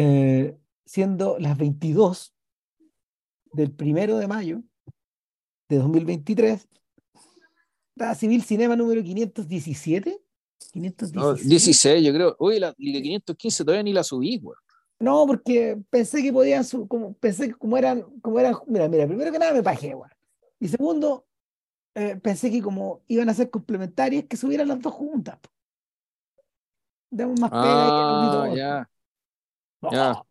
eh, siendo las 22 del primero de mayo de 2023, la Civil Cinema número 517. 517. 16, yo creo. Uy, la, de 515 todavía ni la subí, güey. No, porque pensé que podían, como, pensé que como eran, como eran, mira, mira, primero que nada me pajé, güey. Y segundo, eh, pensé que como iban a ser complementarias, que subieran las dos juntas. Damos más pena ah, ya. Ya.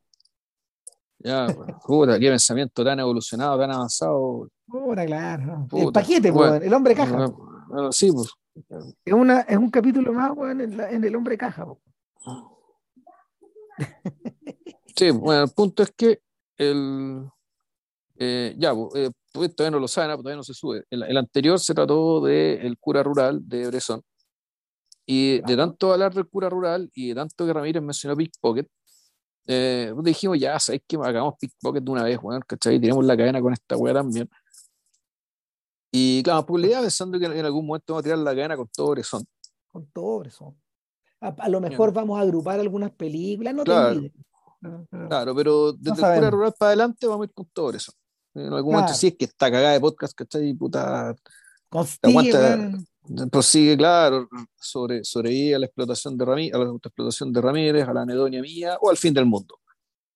Ya, puta, qué pensamiento tan evolucionado, tan avanzado. Puta, claro. el paquete, pues, el hombre caja. Bueno, sí, pues. Es, una, es un capítulo más, en, en, el hombre caja. Sí, bueno, el punto es que el. Eh, ya, eh, pues, todavía no lo saben, pues, todavía no se sube. El, anterior se trató del el cura rural de Bresson. Y de tanto hablar del cura rural y de tanto que Ramírez mencionó Pickpocket, eh, dijimos, ya, ¿sabes que Hagamos pickpocket de una vez, weón, ¿cachai? Tiremos la cadena con esta weá también. Y claro, pues la idea pensando que en algún momento vamos a tirar la cadena con todo Bresson. Con todo Bresson. A, lo mejor vamos a agrupar algunas películas, no claro. te Claro, pero desde el cura rural para adelante vamos a ir con todo eso. En algún momento sí es que está cagada de podcast, ¿cachai? Puta. Aguanta, prosigue, claro, sobre, sobrevive a la explotación de Ramírez, a la explotación de Ramírez, a la anedonia mía o al fin del mundo.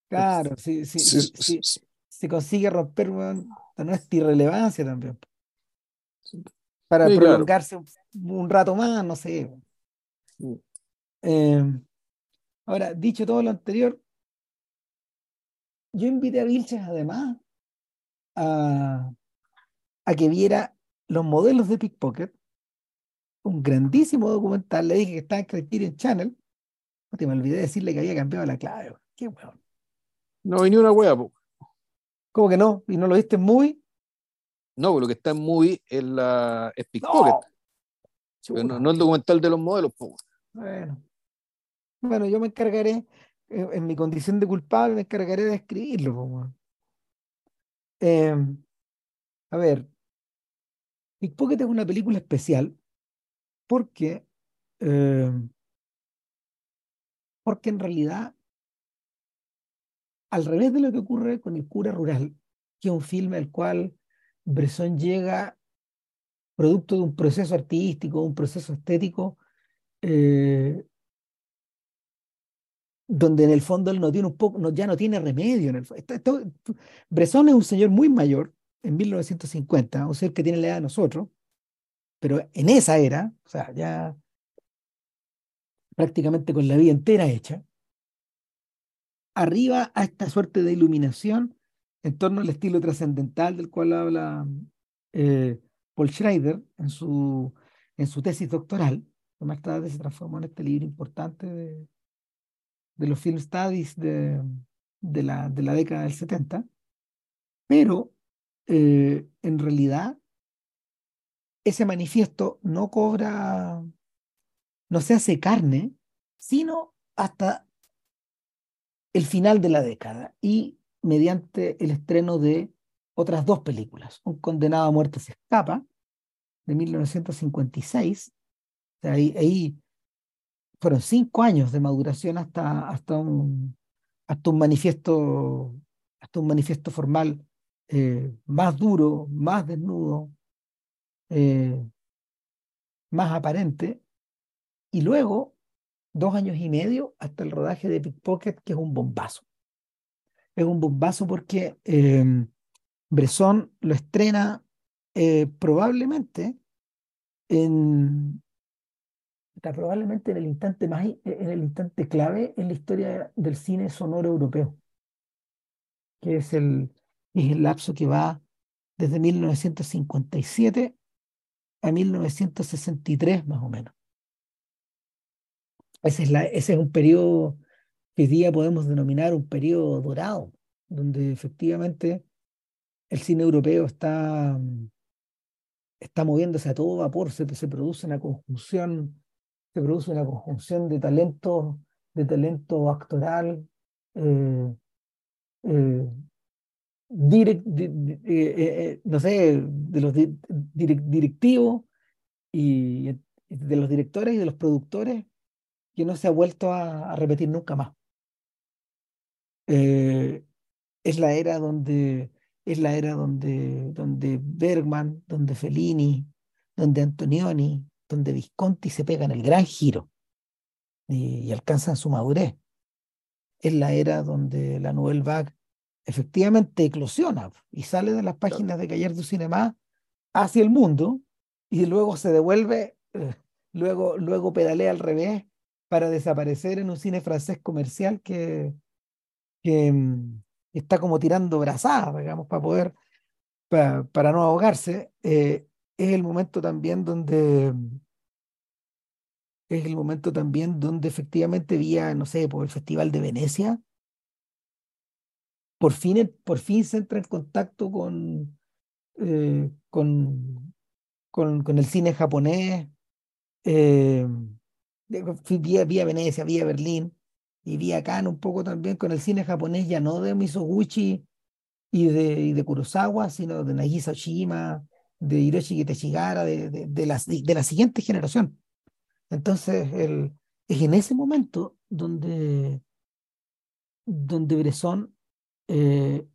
Claro, si se consigue romper nuestra irrelevancia también. Para prolongarse un, rato más, no sé. Eh, ahora, dicho todo lo anterior, yo invité a Vilches además a, a que viera los modelos de Pickpocket un grandísimo documental. Le dije que estaba en Criterion Channel. No te me olvidé decirle que había cambiado la clave. Qué weón. No, y ni una wea, ¿Cómo que no? ¿Y no lo viste muy? No, lo que está en muy es la es Pickpocket. No. no, el documental de los modelos, Bueno. Bueno, yo me encargaré, en, mi condición de culpable, me encargaré de escribirlo, eh, a ver, Pickpocket es una película especial porque, eh, porque en realidad, al revés de lo que ocurre con El cura rural, que es un filme al cual Bresson llega producto de un proceso artístico, un proceso estético, eh, donde en el fondo él no tiene un poco, ya no tiene remedio. En el, Bresson es un señor muy mayor, en 1950, un ser que tiene la edad de nosotros, pero en esa era, o sea, ya prácticamente con la vida entera hecha, arriba a esta suerte de iluminación en torno al estilo trascendental del cual habla eh, Paul Schrader en su, en su tesis doctoral, que más tarde se transformó en este libro importante de, de los film studies de, de, la, de la década del 70, pero eh, en realidad ese manifiesto no cobra, no se hace carne, sino hasta el final de la década y mediante el estreno de otras dos películas. Un condenado a muerte se escapa, de 1956. ahí, fueron cinco años de maduración hasta, hasta, un, hasta un manifiesto hasta un manifiesto formal eh, más duro, más desnudo, eh, más aparente, y luego dos años y medio hasta el rodaje de Pickpocket, que es un bombazo. Es un bombazo porque eh, Bresson lo estrena eh, probablemente en probablemente en el instante más en el instante clave en la historia del cine sonoro europeo que es el, es el lapso que va desde 1957 a 1963 más o menos. Ese es, la, ese es un periodo que hoy día podemos denominar un periodo dorado, donde efectivamente el cine europeo está, está moviéndose a todo vapor, se, produce una conjunción, se produce una conjunción de talento, de talento actoral, eh, eh, direct, eh, eh, eh, no sé, de los directivos y de los directores y de los productores que no se ha vuelto a, repetir nunca más. Es la era donde es la era donde, donde Bergman, donde Fellini, donde Antonioni, donde Visconti se pegan el gran giro y, alcanzan su madurez. Es la era donde la Nouvelle Vague efectivamente eclosiona y sale de las páginas de Cahiers du Cinema hacia el mundo y luego se devuelve, eh, luego, luego pedalea al revés para desaparecer en un cine francés comercial que, que, mm, está como tirando brazadas, digamos, para poder, para, no ahogarse, eh, es el momento también donde es el momento también donde efectivamente vía, no sé, por el Festival de Venecia, por fin, por fin se entra en contacto con, eh, con, con, el cine japonés, eh, vía, vía Venecia, vía Berlín, y vi acá un poco también con el cine japonés, ya no de Misoguchi y de, y de Kurosawa, sino de Nagisa Oshima, de Hiroshi Kiteshigara, de, de, de, la, de la siguiente generación. Entonces, el, es en ese momento donde, donde Bresson, eh,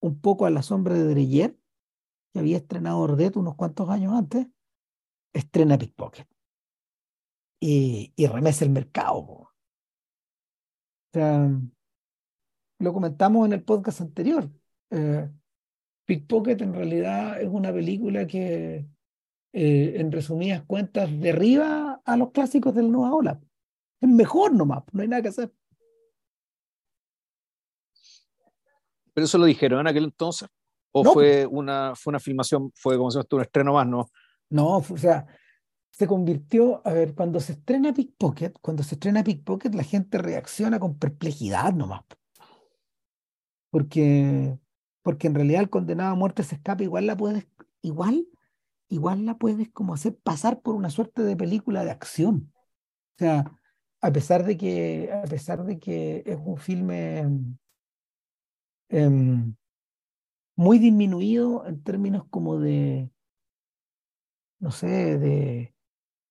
un poco a la sombra de Dreyer, que había estrenado Ordet unos cuantos años antes, estrena Pickpocket. Y, y remesa el mercado sea, lo comentamos en el podcast anterior. Eh, Pickpocket en realidad es una película que, eh, en resumidas cuentas, derriba a los clásicos del nueva ola. Es mejor nomás, no hay nada que hacer. ¿Pero eso lo dijeron en aquel entonces? ¿O fue, una, fue una filmación, fue como se llama, un estreno más, no? No, o sea, se convirtió, a ver, cuando se estrena Pickpocket, cuando se estrena Pickpocket, la gente reacciona con perplejidad nomás. Porque, porque en realidad el condenado a muerte se escapa, igual la puedes, igual, igual la puedes como hacer pasar por una suerte de película de acción. O sea, a pesar de que, a pesar de que es un filme em, muy disminuido en términos como de, no sé, de,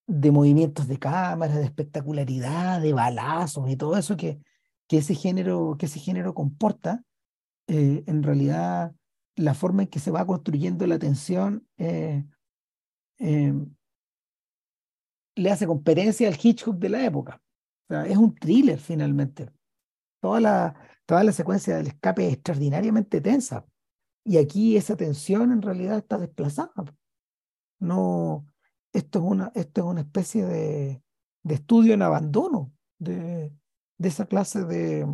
de movimientos de cámara, de espectacularidad, de balazos y todo eso que, que, ese, género, que ese género comporta, eh, en realidad la forma en que se va construyendo la tensión eh, em, le hace competencia al Hitchcock de la época. Es un thriller finalmente. Toda la, toda la secuencia del escape es extraordinariamente tensa. Y aquí esa tensión en realidad está desplazada. No, esto es una, esto es una especie de, de estudio en abandono de, de, esa clase de,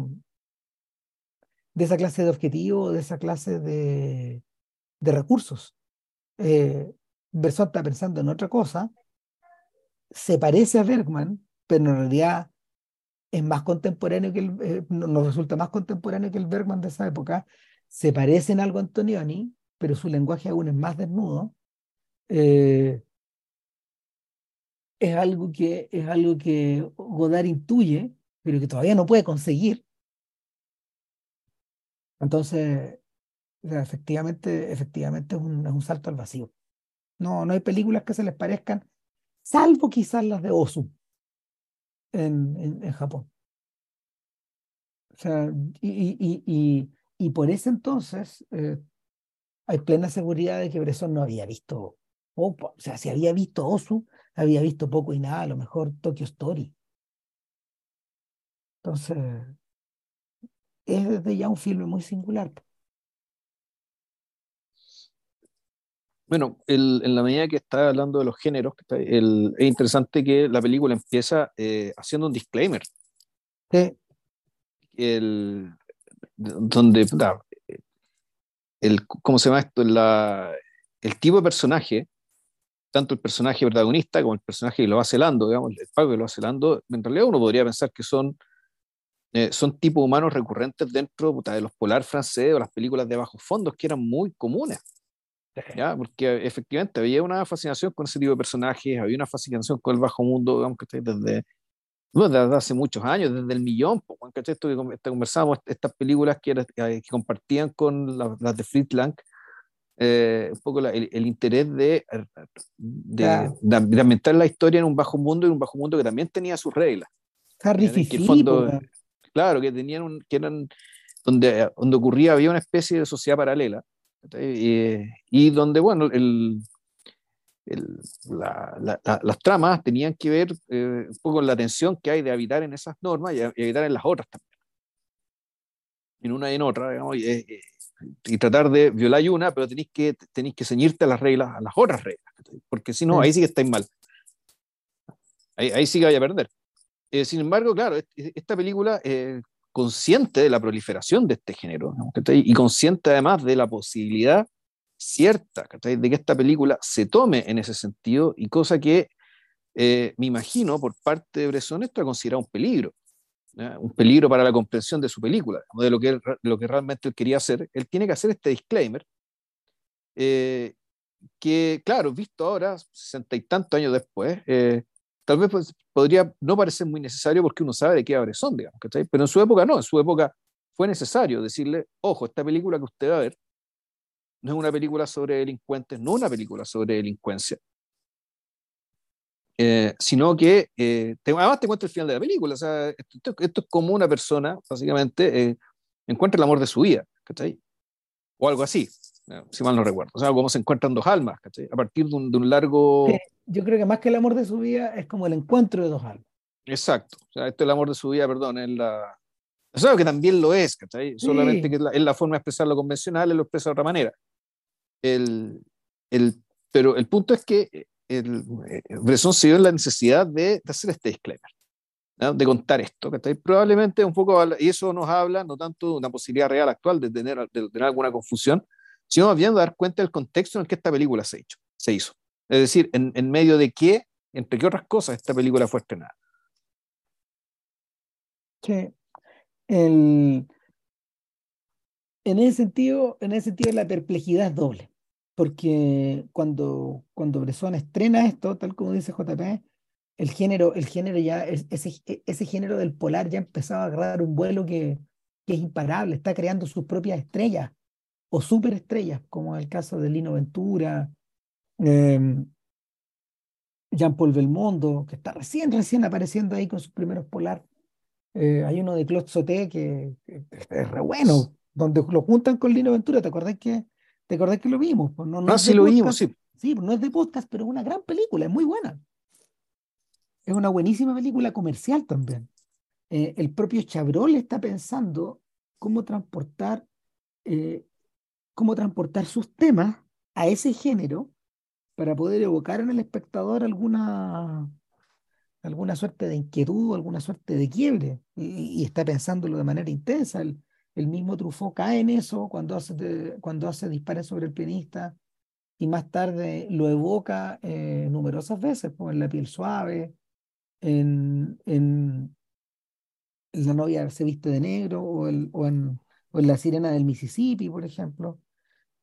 de esa clase de objetivo, de esa clase de, de recursos. Eh, Besson está pensando en otra cosa, se parece a Bergman, pero en realidad es más contemporáneo que el, eh, nos resulta más contemporáneo que el Bergman de esa época, se parece en algo a Antonioni, pero su lenguaje aún es más desnudo. Eh, es algo que, es algo que Godard intuye, pero que todavía no puede conseguir. Entonces, efectivamente, efectivamente es un, es un, salto al vacío. No, no hay películas que se les parezcan, salvo quizás las de Osu en, en, Japón. O sea, y, y, y, y por ese entonces eh, hay plena seguridad de que Bresson no había visto, o sea, si había visto Osu, había visto poco y nada, a lo mejor Tokyo Story. Entonces, es desde ya un filme muy singular. Bueno, en la medida que está hablando de los géneros, es interesante que la película empieza eh, haciendo un disclaimer. Sí. El, donde, el, ¿cómo se llama esto? La, el tipo de personaje tanto el personaje protagonista como el personaje que lo va celando, digamos, el pago que lo va celando, en realidad uno podría pensar que son, eh, son tipos humanos recurrentes dentro de los polar franceses o las películas de bajos fondos que eran muy comunes. ¿Ya? Porque efectivamente había una fascinación con ese tipo de personajes, había una fascinación con el bajo mundo, digamos, que desde, desde hace muchos años, desde el millón, ¿cachai? Esto que conversábamos, estas películas que, eh, que compartían con las de Fritz Lang, eh, un poco el, interés de, de, de, ambientar la historia en un bajo mundo y un bajo mundo que también tenía sus reglas. Harry Claro, que tenían un, que eran donde, donde ocurría, había una especie de sociedad paralela, y donde, bueno, el, las tramas tenían que ver eh, un poco con la tensión que hay de habitar en esas normas y, habitar en las otras también. En una y en otra, digamos, y, tratar de violar una, pero tenéis que, tenéis que ceñirte a las reglas, a las otras reglas, porque si no, ahí sí que estáis mal. Ahí, ahí sí que vaya a perder. Eh, sin embargo, claro, esta película, eh, consciente de la proliferación de este género, y consciente además de la posibilidad cierta de que esta película se tome en ese sentido y cosa que eh, me imagino por parte de Bresson esto ha considerado un peligro, un peligro para la comprensión de su película, de lo que, lo que realmente él quería hacer. Él tiene que hacer este disclaimer eh, que, claro, visto ahora, sesenta y tantos años después, eh, tal vez pues, podría no parecer muy necesario porque uno sabe de qué abre son, digamos, pero en su época no, en su época fue necesario decirle, ojo, esta película que usted va a ver no es una película sobre delincuentes, no una película sobre delincuencia, eh, sino que eh, además te cuenta el final de la película. O sea, esto, es como una persona, básicamente, eh, encuentra el amor de su vida, ¿cachai? O algo así, si mal no recuerdo. O sea, como se encuentran dos almas, ¿cachai? A partir de un, de un largo... yo creo que más que el amor de su vida es como el encuentro de dos almas. Exacto. O sea, esto es el amor de su vida, perdón, es la... O que también lo es, ¿cachai? Solamente que es la, es la, forma de expresar lo convencional, él lo expresa de otra manera. El, el, pero el punto es que eh, el, eh, Bresson se dio en la necesidad de, de hacer este disclaimer, de contar esto, que probablemente un poco, y eso nos habla no tanto de una posibilidad real actual de tener, de tener alguna confusión, sino más bien dar cuenta del contexto en el que esta película se, hecho, se hizo. Es decir, en, medio de qué, entre qué otras cosas, esta película fue estrenada. Sí. En ese sentido, en ese sentido la perplejidad es doble, porque cuando, cuando estrena esto, tal como dice JP, el género, el género ya, ese, ese género del polar ya empezaba a agarrar un vuelo que, que es imparable, está creando sus propias estrellas o superestrellas, como el caso de Lino Ventura, em, Jean-Paul Belmondo, que está recién, recién apareciendo ahí con sus primeros polar. Eh, hay uno de Claude Sauté que, que, es re bueno, donde lo juntan con Lino Ventura, ¿te acordás que, te acordás que lo vimos? Pues no, no, sí lo vimos, sí. Sí, pues no es de podcast, pero es una gran película, es muy buena. Es una buenísima película comercial también. Eh, el propio Chabrol está pensando cómo transportar, eh, cómo transportar sus temas a ese género para poder evocar en el espectador alguna, alguna suerte de inquietud, alguna suerte de quiebre, y, está pensándolo de manera intensa. El, el mismo Truffaut cae en eso cuando hace, cuando hace dispares sobre el pianista y más tarde lo evoca eh, numerosas veces, pues, en La piel suave, en, en, La novia se viste de negro o, el, o, en, o en, La sirena del Mississippi, por ejemplo.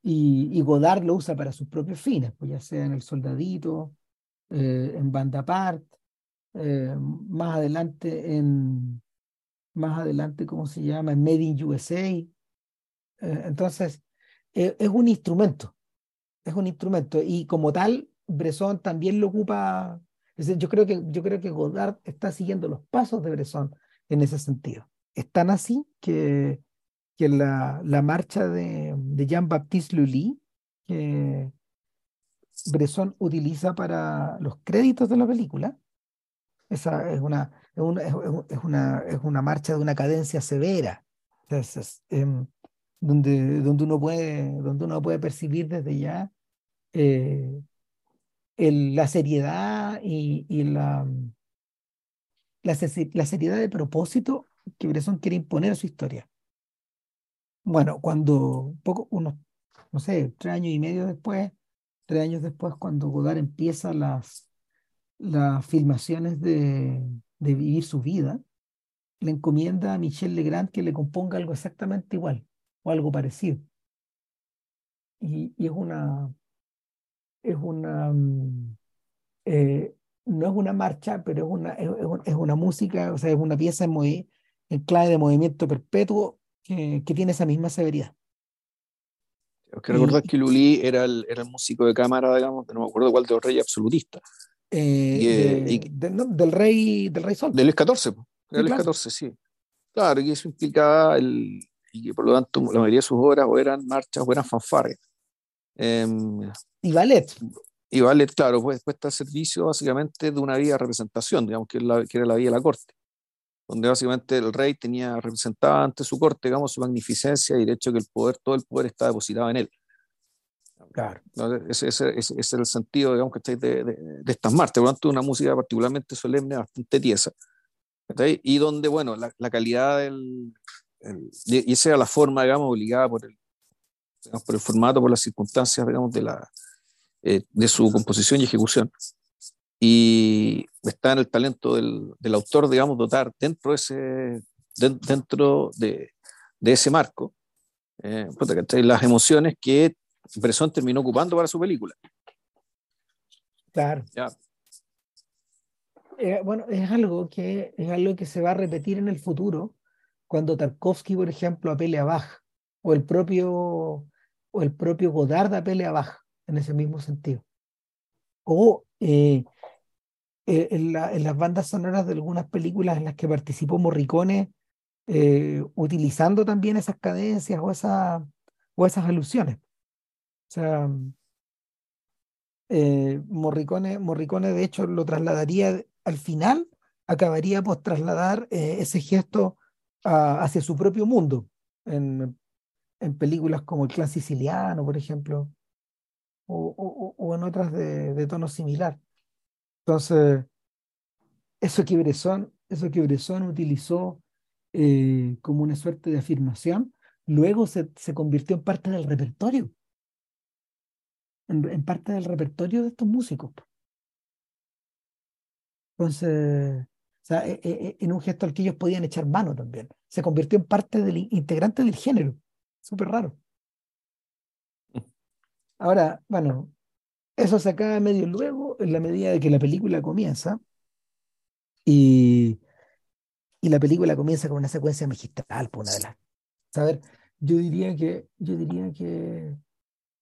Y, Godard lo usa para sus propios fines, pues ya sea en El Soldadito, eh, en Banda Part, eh, más adelante en, más adelante, ¿cómo se llama? En Made in USA. Eh, entonces, eh, es un instrumento, es un instrumento y como tal, Bresson también lo ocupa. yo, creo que, yo creo que Godard está siguiendo los pasos de Bresson en ese sentido. Es tan así que, que la, la marcha de, de Jean-Baptiste Lully, que Bresson utiliza para los créditos de la película, esa es una, es una, es una, es una marcha de una cadencia severa, em, donde, donde, uno puede, donde uno puede percibir desde ya eh, la seriedad y, y la, la, la, seriedad de propósito que Bresson quiere imponer a su historia. Bueno, cuando poco, unos, no sé, tres años y medio después, tres años después, cuando Godard empieza las, las filmaciones de, de vivir su vida, le encomienda a Michel Legrand que le componga algo exactamente igual o algo parecido. Y, es una, es una, mm, eh, no es una marcha, pero es una, es, una música, o sea, es una pieza en, en clave de movimiento perpetuo que, que tiene esa misma severidad. que recordar que Lully era el, era el músico de cámara, digamos, no me acuerdo cuál de los reyes absolutista. Eh, del rey del rey Sol. Del 14 del 14 sí. Claro, y eso implicaba el, y que por lo tanto la mayoría de sus obras o eran marchas o eran fanfarrias. Em, y ballet. Y ballet, claro, pues puesta al servicio básicamente de una vía de representación, digamos, que, la, que era la vía de la corte, donde básicamente el rey tenía representado ante su corte, digamos, su magnificencia y de hecho que el poder, todo el poder está depositado en él. Claro. Ese, ese, ese, es el sentido, digamos, que de, de, de, estas marchas. Por lo tanto, una música particularmente solemne, bastante tiesa. Y donde, bueno, la, la calidad del. El, y esa era la forma, digamos, obligada por el, digamos, por el formato, por las circunstancias, digamos, de, la, eh, de su composición y ejecución. Y está en el talento del, del autor, digamos, dotar dentro de ese, de, dentro de, de, ese marco eh, las emociones que Bresson terminó ocupando para su película. Claro. Ya. Eh, bueno, es algo, que, es algo que se va a repetir en el futuro cuando Tarkovsky, por ejemplo, apele a Bach, o el propio, o el propio Godard apele a Bach, en ese mismo sentido. O eh, eh, en, la, en, las bandas sonoras de algunas películas en las que participó Morricone, eh, utilizando también esas cadencias o, esa, o esas alusiones. O sea, eh, Morricone, Morricone de hecho lo trasladaría al final, acabaría por trasladar ese gesto hacia su propio mundo, en, en, películas como El clan siciliano, por ejemplo, o, o, o en otras de, de, tono similar. Entonces, eso que Bresson, eso que Bresson utilizó eh, como una suerte de afirmación, luego se, se convirtió en parte del repertorio en, en, parte del repertorio de estos músicos. Entonces, o sea, e, e, e, en un gesto al que ellos podían echar mano también. Se convirtió en parte del integrante del género. Súper raro. Ahora, bueno, eso se acaba medio luego, en la medida de que la película comienza. Y, y la película comienza con una secuencia magistral, por una de las. Yo diría que, yo diría que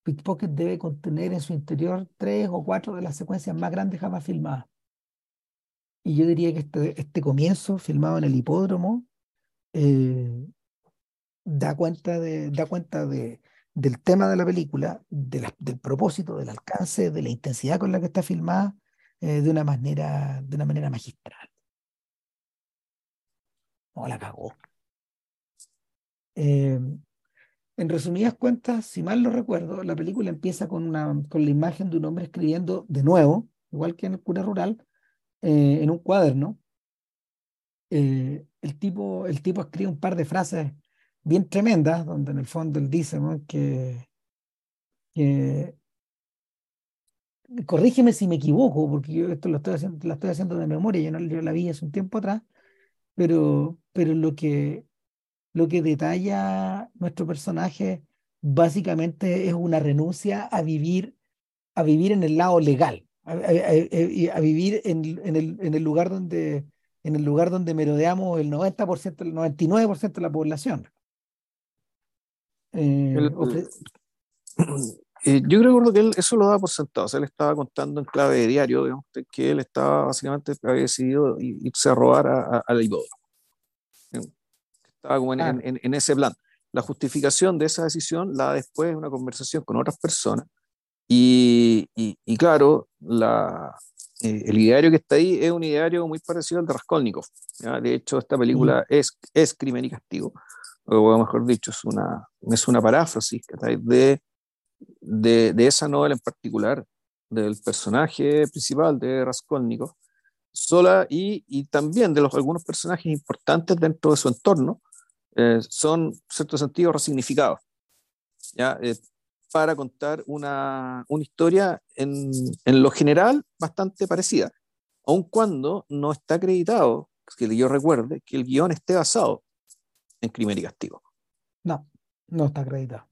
Pickpocket debe contener en su interior tres o cuatro de las secuencias más grandes jamás filmadas. Y yo diría que este, este comienzo, filmado en el hipódromo, eh, da cuenta, de, da cuenta de, del tema de la película, de la, del propósito, del alcance, de la intensidad con la que está filmada, eh, de, una manera, de una manera magistral. No la cagó. Eh, en resumidas cuentas, si mal lo recuerdo, la película empieza con, una, con la imagen de un hombre escribiendo de nuevo, igual que en el cura rural, eh, en un cuaderno. El, tipo, el tipo escribe un par de frases bien tremendas, donde en el fondo él dice ¿no? que, corrígeme si me equivoco, porque yo esto lo estoy haciendo, la estoy haciendo de memoria, yo, no, yo la vi hace un tiempo atrás, pero, pero lo, que, lo que detalla nuestro personaje básicamente es una renuncia a vivir, a vivir en el lado legal, a, a vivir en, en, el, en, el, lugar donde en el lugar donde merodeamos el 90%, el 99% de la población. Eh, el, ofre... eh, yo creo que él eso lo da por sentado. O sea, él estaba contando en clave de diario, digamos, que él estaba básicamente había decidido irse a robar a, a, hipódromo estaba como en, ah. en, en, ese plan. La justificación de esa decisión la da después una conversación con otras personas. Y, y, y claro, la, eh, el ideario que está ahí es un ideario muy parecido al de Raskolnikov. ¿ya? De hecho, esta película mm. es, es Crimen y Castigo, o mejor dicho, es una, es una paráfrasis de, de, de esa novela en particular, del personaje principal de Raskolnikov, sola y, y también de los, algunos personajes importantes dentro de su entorno, eh, son, en cierto sentido, resignificados, ¿ya? Eh, para contar una, una historia en, en, lo general bastante parecida, aun cuando no está acreditado, que yo recuerde, que el guion esté basado en crimen y castigo. No, no está acreditado.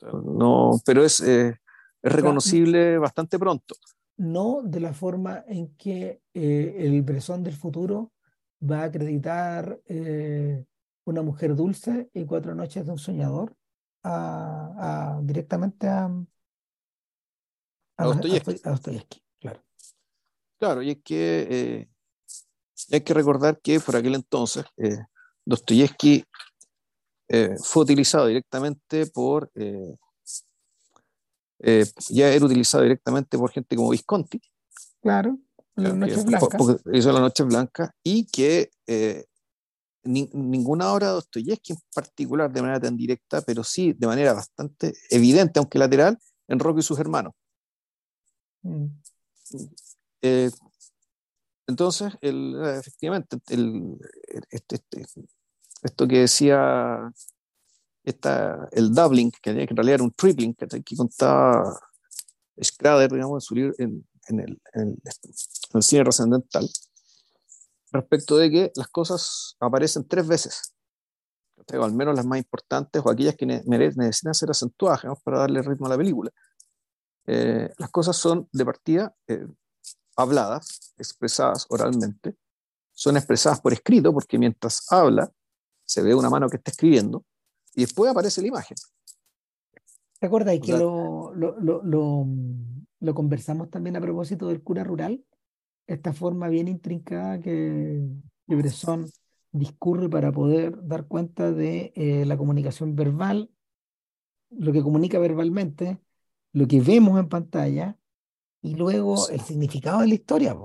No, pero es, eh, es reconocible bastante pronto. No de la forma en que eh, el Bresón del futuro va a acreditar eh, una mujer dulce y Cuatro noches de un soñador a, a directamente a, a. A claro. Claro, y es que hay que recordar que por aquel entonces eh, Dostoyevsky eh, fue utilizado directamente por, ya era utilizado directamente por gente como Visconti. Claro, la Noche Blanca. Hizo la Noche Blanca y que ninguna obra de Dostoyevsky en particular de manera tan directa, pero sí de manera bastante evidente, aunque lateral, en Rocco y sus hermanos. Mm. Eh, entonces, el, efectivamente, el, este, este, esto que decía esta, el doubling, que, en realidad era un tripling, que, que contaba Schrader, digamos, en su libro, en, en, el, en, el, cine trascendental, respecto de que las cosas aparecen tres veces, o al menos las más importantes o aquellas que necesitan ser acentuadas para darle ritmo a la película. Eh, las cosas son de partida eh, habladas, expresadas oralmente, son expresadas por escrito, porque mientras habla se ve una mano que está escribiendo y después aparece la imagen. ¿Te acuerdas que lo, lo, lo, lo, conversamos también a propósito del cura rural? Esta forma bien intrincada que, Bresson discurre para poder dar cuenta de eh, la comunicación verbal, lo que comunica verbalmente, lo que vemos en pantalla y luego el significado de la historia.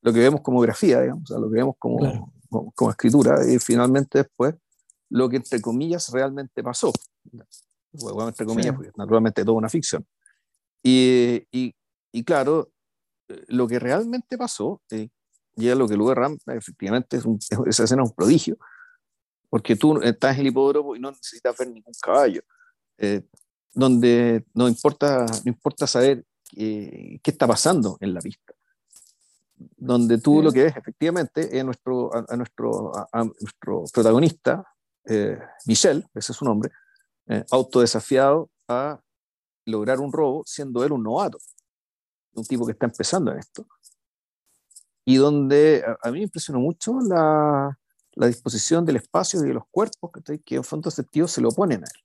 Lo que vemos como grafía, digamos, lo que vemos como, como, escritura y finalmente después lo que entre comillas realmente pasó. Bueno, entre comillas, porque naturalmente toda una ficción. Y, y, y, claro, lo que realmente pasó, eh, y es lo que luego Ram, efectivamente, es un, esa escena es un prodigio, porque tú estás en el hipódromo y no necesitas ver ningún caballo. Eh, donde no importa, no importa saber qué está pasando en la pista. Donde tú lo que ves efectivamente es nuestro, a, nuestro, a, nuestro protagonista, eh, Michel, ese es su nombre, eh, autodesafiado a lograr un robo siendo él un novato, un tipo que está empezando en esto. Y donde a, mí me impresionó mucho la, la, disposición del espacio y de los cuerpos que, que en fondo sentido se lo oponen a él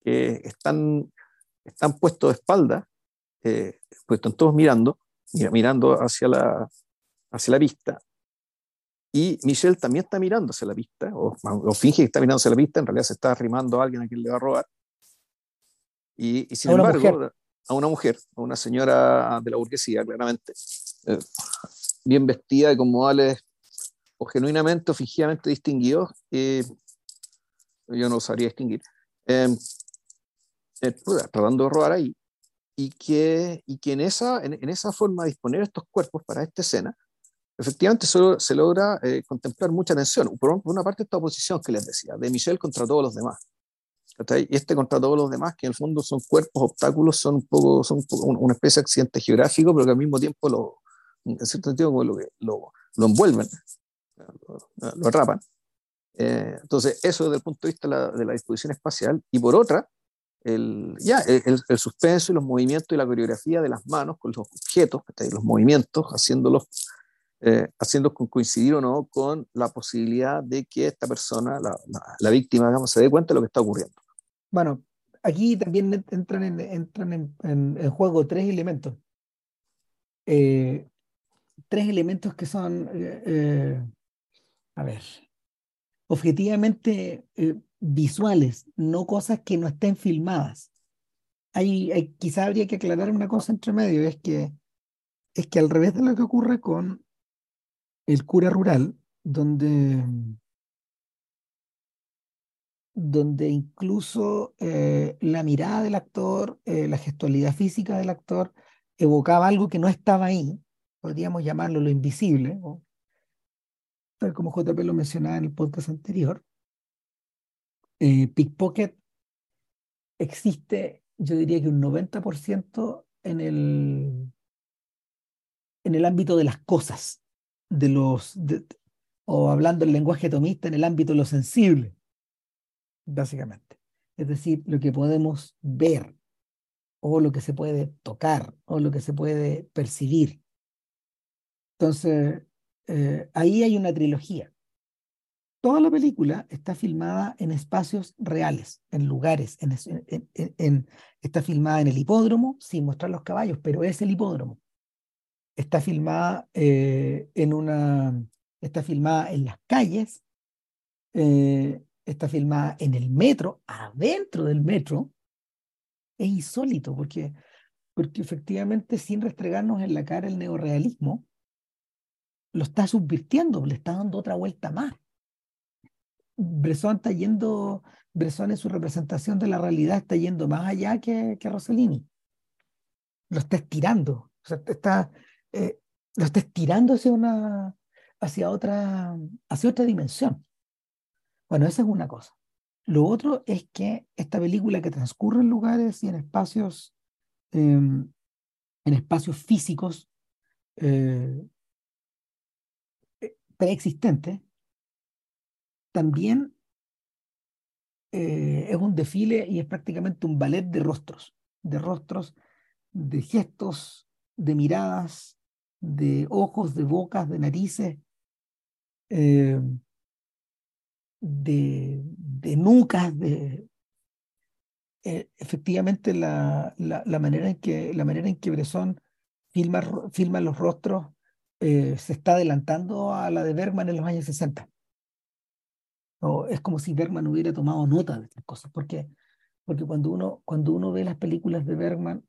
que están, están puestos de espalda, eh, pues están todos mirando, mirando hacia la, hacia la pista. Y Michelle también está mirando hacia la pista, o, finge que está mirando hacia la pista, en realidad se está arrimando a alguien a quien le va a robar. Y, sin embargo, a una mujer, a una señora de la burguesía, claramente, eh, bien vestida y con modales o genuinamente o fingidamente distinguidos, eh, yo no sabría distinguir, eh, tratando de robar ahí, y que, y que en, esa, en, esa forma de disponer estos cuerpos para esta escena, efectivamente solo se logra eh, contemplar mucha tensión. Por, una parte, esta oposición que les decía, de Michel contra todos los demás. Y este contra todos los demás, que en el fondo son cuerpos, obstáculos, son un poco, son una especie de accidente geográfico, pero que al mismo tiempo lo, en cierto sentido, como lo, lo, lo envuelven, lo, lo atrapan. Eh, entonces, eso desde el punto de vista la, de la disposición espacial. Y por otra, el, ya, el, el, suspenso y los movimientos y la coreografía de las manos con los objetos, los movimientos, haciéndolos, eh, haciendo coincidir o no con la posibilidad de que esta persona, la, la, víctima, digamos, se dé cuenta de lo que está ocurriendo. Bueno, aquí también entran en, entran en, en, juego tres elementos. Eh, tres elementos que son, eh, a ver, objetivamente visuales, no cosas que no estén filmadas. Hay, quizá habría que aclarar una cosa entre medio, es que, es que al revés de lo que ocurre con el cura rural, donde, donde incluso eh, la mirada del actor, eh, la gestualidad física del actor, evocaba algo que no estaba ahí, podríamos llamarlo lo invisible, tal como JP lo mencionaba en el podcast anterior eh, pickpocket existe, yo diría que un 90% en el, en el ámbito de las cosas, de los, o hablando el lenguaje tomista, en el ámbito de lo sensible, básicamente. Es decir, lo que podemos ver, o lo que se puede tocar, o lo que se puede percibir. Entonces, eh, ahí hay una trilogía. Toda la película está filmada en espacios reales, en lugares, está filmada en el hipódromo, sin mostrar los caballos, pero es el hipódromo. Está filmada eh, en una, está filmada en las calles, eh, está filmada en el metro, adentro del metro, es insólito porque, porque efectivamente sin restregarnos en la cara el neorealismo, lo está subvirtiendo, le está dando otra vuelta más. Bresson está yendo, Bresson en su representación de la realidad está yendo más allá que, que Rossellini. Lo está estirando, o sea, está, eh, lo está estirando hacia una, hacia otra, hacia otra dimensión. Bueno, esa es una cosa. Lo otro es que esta película que transcurre en lugares y en espacios, em, en espacios físicos eh, eh, preexistentes, también eh, es un desfile y es prácticamente un ballet de rostros, de rostros, de gestos, de miradas, de ojos, de bocas, de narices, em, de, de nucas, de eh, efectivamente la, la, manera en que la manera en que Bresson filma, los rostros eh, se está adelantando a la de Bergman en los años 60. Es como si Bergman hubiera tomado nota de estas cosas, porque, porque cuando, uno, cuando uno ve las películas de Bergman,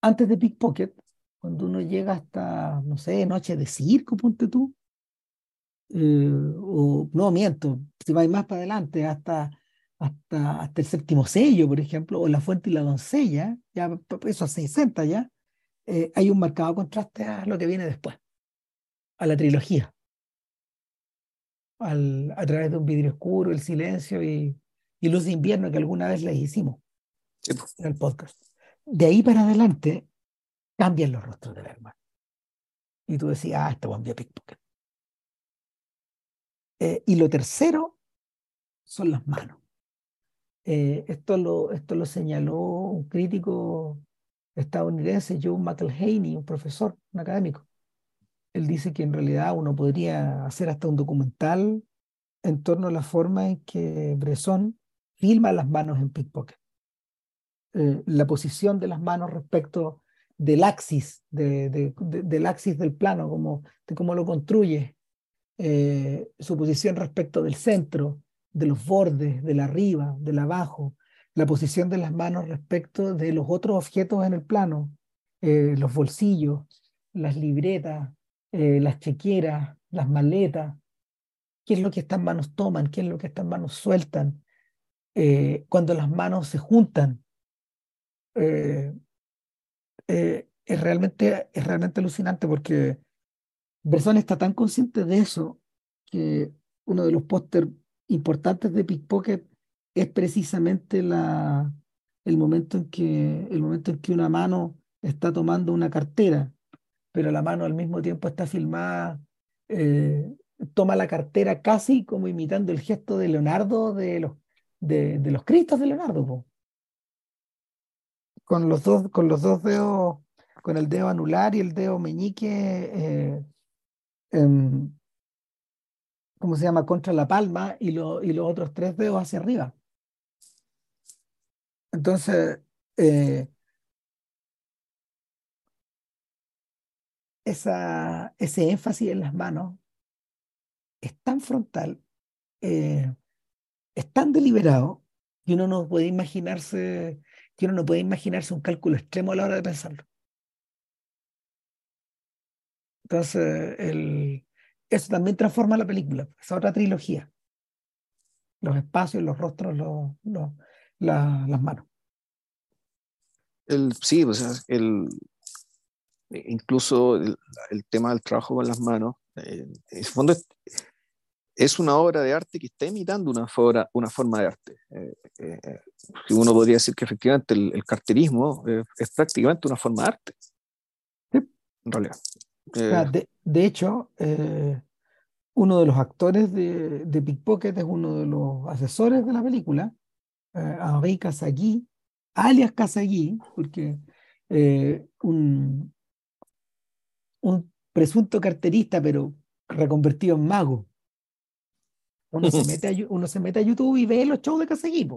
antes de Pickpocket, cuando uno llega hasta, no sé, Noche de Circo, ponte tú, eh, o no miento, si vais más para adelante, hasta, hasta, hasta el séptimo sello, por ejemplo, o La Fuente y la Doncella, ya eso a 60 ya, eh, hay un marcado contraste a lo que viene después, a la trilogía, al, a través de un vidrio oscuro, el silencio y, y luz de invierno que alguna vez les hicimos en el podcast. De ahí para adelante cambian los rostros de Bergman. Y tú decías, ah, este buen vio pickpocket. Eh, y lo tercero son las manos. Eh, esto, lo, esto lo señaló un crítico estadounidense, Joe McElhaney, un profesor, un académico. Él dice que en realidad uno podría hacer hasta un documental en torno a la forma en que Bresson filma las manos en Pickpocket. Eh, la posición de las manos respecto del axis, de, del axis del plano, como, de cómo lo construye, eh, su posición respecto del centro, de los bordes, del arriba, del abajo, la posición de las manos respecto de los otros objetos en el plano, eh, los bolsillos, las libretas, eh, las chequeras, las maletas, qué es lo que estas manos toman, qué es lo que estas manos sueltan, cuando las manos se juntan. es, realmente, es realmente alucinante porque Bresson está tan consciente de eso que uno de los póster importantes de Pickpocket es precisamente la, el, momento en que, el momento en que una mano está tomando una cartera, pero la mano al mismo tiempo está filmada, eh, toma la cartera casi como imitando el gesto de Leonardo de los, de, los Cristos de Leonardo. Con, los dos, con los dos dedos, con el dedo anular y el dedo meñique eh, ¿cómo se llama? Contra la palma y, lo, y los otros tres dedos hacia arriba. Entonces, eh, esa, ese énfasis en las manos es tan frontal, eh, es tan deliberado, que uno no puede imaginarse, que uno no puede imaginarse un cálculo extremo a la hora de pensarlo. Entonces, el, eso también transforma la película, esa otra trilogía. Los espacios, los rostros, los, los las manos. El, sí, o sea, el, incluso el, tema del trabajo con las manos, eh, en el fondo es, una obra de arte que está imitando una, forma, una forma de arte. Eh, eh, uno podría decir que efectivamente el, carterismo es prácticamente una forma de arte. En realidad. Eh, de, hecho, eh, uno de los actores de, de, Pickpocket es uno de los asesores de la película, eh, Henri Casagui, alias Casagui, porque un, un presunto carterista, pero reconvertido en mago. Uno se, mete a, uno se mete a YouTube y ve los shows de Casagui,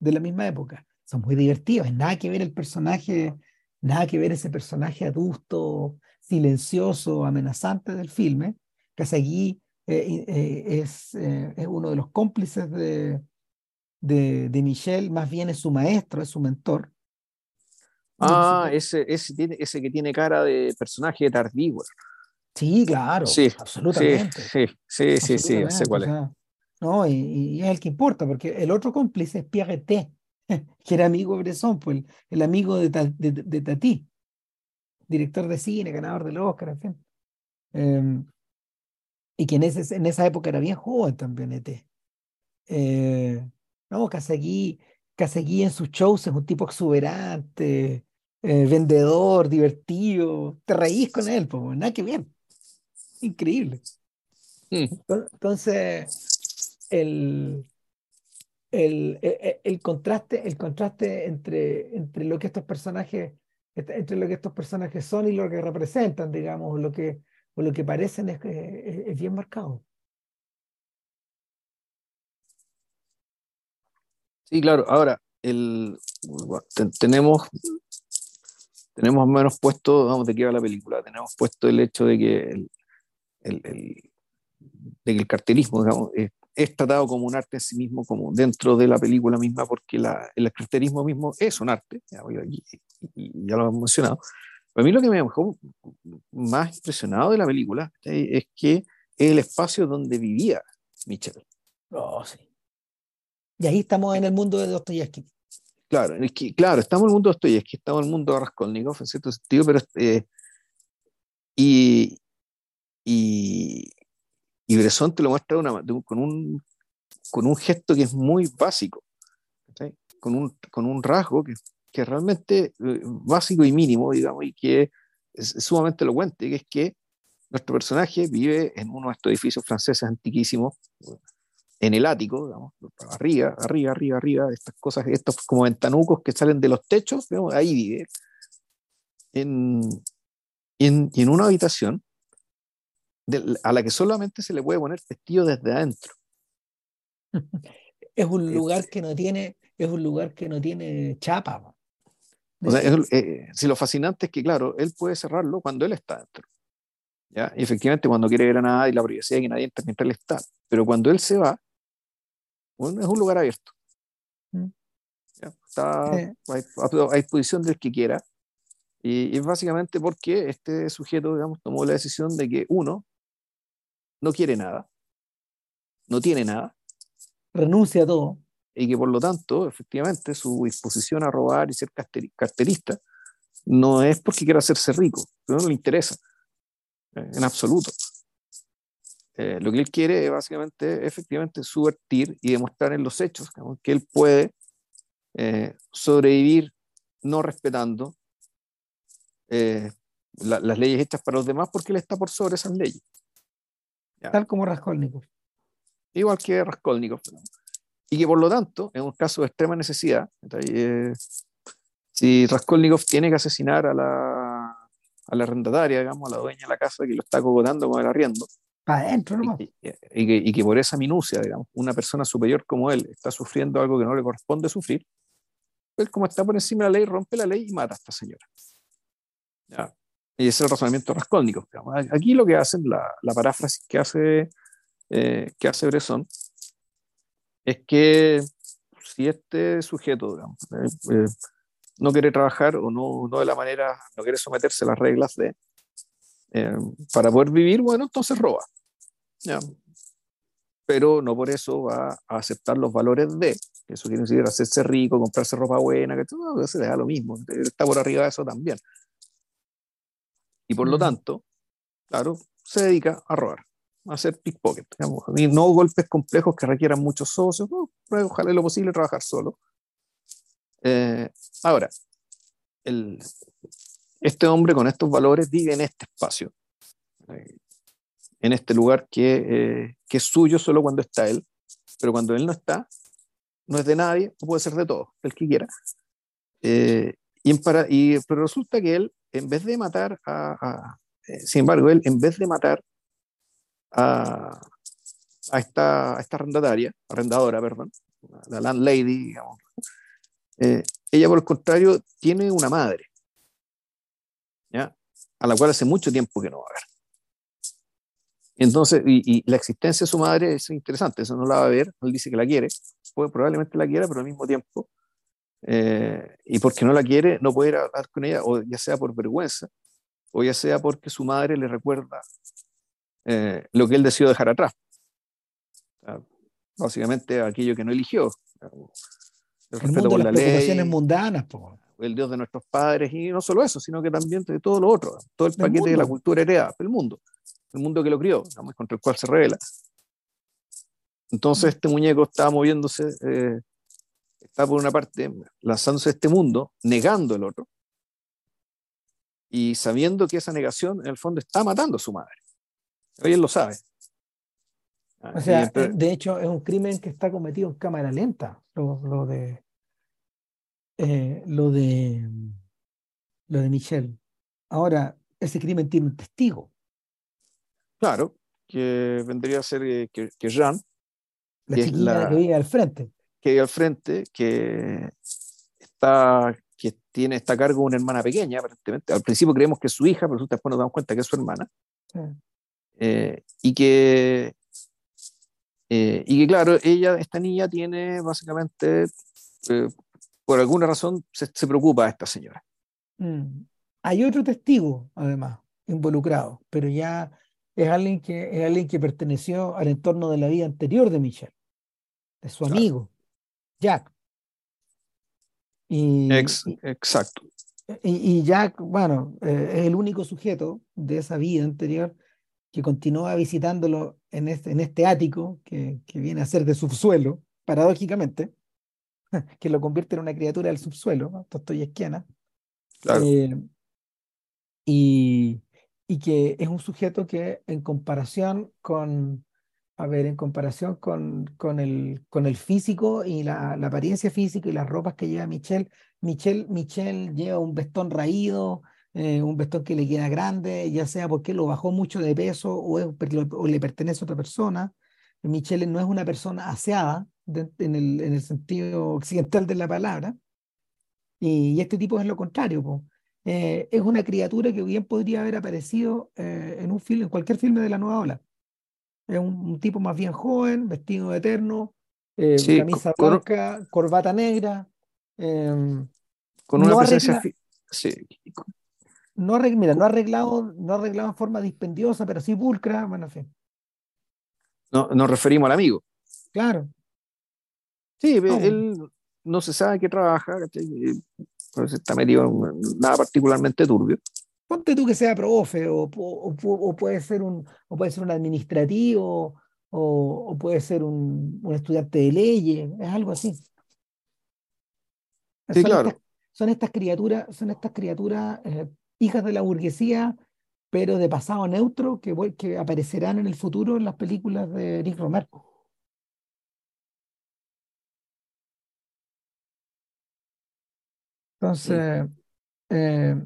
de la misma época. Son muy divertidos, nada que ver el personaje, nada que ver ese personaje adusto, silencioso, amenazante del filme, Casagui es, uno de los cómplices de, de, de Michelle, más bien es su maestro, es su mentor. Ah, ese, ese, tiene, ese que tiene cara de personaje de Tardíwer. Sí, claro, sí, absolutamente. Sí, sí, sí, sí, sé cuál es. no, y, es el que importa, porque el otro cómplice es Pierre T, que era amigo de Bresson, pues, el, amigo de, de, Tati, director de cine, ganador del Oscar, en fin. Em, y que en, ese, en esa época era bien joven también, ET. Eh, no, Casegui en sus shows es un tipo exuberante, eh, vendedor, divertido, te reís con él, pues, nada que ver. Increíble. Mm. Entonces, el, el, e, e, el, contraste, el contraste entre, entre lo que estos personajes, entre lo que estos personajes son y lo que representan, digamos, o lo que, o lo que parecen es, es, es bien marcado. Sí, claro. Ahora, el, tenemos tenemos menos puesto, vamos, de qué va la película, tenemos puesto el hecho de que el, el, de que el cartelismo digamos, es, tratado como un arte en sí mismo, como dentro de la película misma, porque la, el cartelismo mismo es un arte, ya, y, ya lo hemos mencionado. Pero a mí lo que me dejó más impresionado de la película es que es el espacio donde vivía Michel. Oh, sí. Y ahí estamos en el mundo de Dostoyevsky. Claro, es que, claro, estamos en el mundo de Dostoyevsky, estamos en el mundo de Raskolnikov, en cierto sentido, pero eh, y, y, y Bresson te lo muestra una, con, un, con un gesto que es muy básico, con un, con un rasgo que, que es realmente eh, básico y mínimo, digamos, y que es, sumamente elocuente, que es que nuestro personaje vive en uno de estos edificios franceses antiquísimos, en el ático, digamos, arriba, arriba, arriba, arriba, estas cosas, estos como ventanucos que salen de los techos, ahí vive. En, en, en una habitación a la que solamente se le puede poner vestido desde adentro. Es un lugar que no tiene, es un lugar que no tiene chapa. O sea, eh, si lo fascinante es que, claro, él puede cerrarlo cuando él está dentro. ¿ya? Y efectivamente, cuando quiere ver a nadie, la privacidad que nadie entra mientras él está. Pero cuando él se va, bueno, es un lugar abierto. Mm. Está a, disposición del que quiera. Y, es básicamente porque este sujeto, digamos, tomó la decisión de que uno no quiere nada, no tiene nada. Renuncia a todo. Y que por lo tanto, efectivamente, su disposición a robar y ser carterista no es porque quiera hacerse rico, no le interesa, eh, en absoluto. Eh, lo que él quiere es básicamente, efectivamente, subvertir y demostrar en los hechos que él puede eh, sobrevivir no respetando las leyes hechas para los demás porque él está por sobre esas leyes. Tal como Raskolnikov. Igual que Raskolnikov. Y que por lo tanto, en un caso de extrema necesidad, eh, si Raskolnikov tiene que asesinar a la, a la arrendataria, digamos, a la dueña de la casa que lo está cogotando con el arriendo, adentro, y, y, que, y, que, por esa minucia, digamos, una persona superior como él está sufriendo algo que no le corresponde sufrir, él como está por encima de la ley, rompe la ley y mata a esta señora. ¿Ya? Y ese es el razonamiento rascónico. Aquí lo que hacen, la, la paráfrasis que hace, eh, que hace Bresson, es que si este sujeto digamos, eh, eh, no quiere trabajar o no, no, de la manera, no quiere someterse a las reglas de, para poder vivir, bueno, entonces roba. ¿Ya? Pero no por eso va a aceptar los valores de, eso quiere decir hacerse rico, comprarse ropa buena, que no, se le da lo mismo, está por arriba de eso también. Y por lo tanto, claro, se dedica a robar, a hacer pickpocket. Digamos, y no golpes complejos que requieran muchos socios, no, ojalá lo posible trabajar solo. Eh, ahora, el, este hombre con estos valores vive en este espacio, eh, en este lugar que, eh, que, es suyo solo cuando está él, pero cuando él no está, no es de nadie, puede ser de todo, el que quiera. y, en para, y, pero resulta que él en vez de matar a, eh, sin embargo, él, en vez de matar a, a, esta, a esta arrendataria, arrendadora, perdón, la landlady, digamos, eh, ella por el contrario tiene una madre, ¿ya? a la cual hace mucho tiempo que no va a ver. Entonces, y, la existencia de su madre es interesante, eso no la va a ver, él dice que la quiere, puede, probablemente la quiera, pero al mismo tiempo, eh, y porque no la quiere, no puede ir a hablar con ella, o ya sea por vergüenza, o ya sea porque su madre le recuerda eh, lo que él decidió dejar atrás. básicamente aquello que no eligió. El, respeto por la ley. mundanas, el Dios de nuestros padres, y no solo eso, sino que también de todo lo otro, todo el paquete de la cultura heredada, el mundo el mundo que lo crió, digamos, contra el cual se revela. Entonces mm. este muñeco está moviéndose, eh, está por una parte lanzándose a este mundo, negando el otro, y sabiendo que esa negación en el fondo está matando a su madre. Él lo sabe. Ah, o sea, de hecho es un crimen que está cometido en cámara lenta, lo, de eh, lo de lo de Michelle. Ahora, ese crimen tiene un testigo. Claro, que vendría a ser eh, que, que, Jean. La que chiquilla que vive al frente. Que vive al frente, que está que tiene esta cargo una hermana pequeña, aparentemente. Al principio creemos que es su hija, pero después nos damos cuenta que es su hermana. Eh, y que eh, y que claro, ella, esta niña tiene básicamente, por alguna razón, se, preocupa a esta señora. Mm. Hay otro testigo, además, involucrado, pero ya es alguien que, es alguien que perteneció al entorno de la vida anterior de Michelle, de su amigo, Jack. Y, exacto. Y, Jack, bueno, eh, es el único sujeto de esa vida anterior que continúa visitándolo en este, en este ático que, que viene a ser de subsuelo, paradójicamente, que lo convierte en una criatura del subsuelo, ¿no? esquiana. Claro. Eh, y, y que es un sujeto que en comparación con, a ver, en comparación con, con, el, con el físico y la, la apariencia física y las ropas que lleva Michelle, Michelle, Michelle lleva un vestón raído, eh, un vestón que le queda grande, ya sea porque lo bajó mucho de peso o, o le pertenece a otra persona. Michelle no es una persona aseada en, el, en el sentido occidental de la palabra. Y, este tipo es lo contrario. Eh, es una criatura que bien podría haber aparecido eh, en un film, en cualquier filme de la nueva ola. Es un, tipo más bien joven, vestido de eterno, eh, camisa blanca, corbata negra. Em, con una presencia. sí. No, mira, no arreglado, no arreglado en forma dispendiosa, pero sí pulcra, bueno, en fin. No, nos referimos al amigo. Claro. Sí, él no se sabe qué trabaja, pues está metido nada particularmente turbio. Ponte tú que sea profe, o, o, puede ser un, o puede ser un administrativo, o, puede ser un, un, estudiante de leyes, es algo así. Sí, son claro. Estas, son estas criaturas, son estas criaturas eh, hijas de la burguesía, pero de pasado neutro, que, que aparecerán en el futuro en las películas de Rick Romero. Entonces, eh,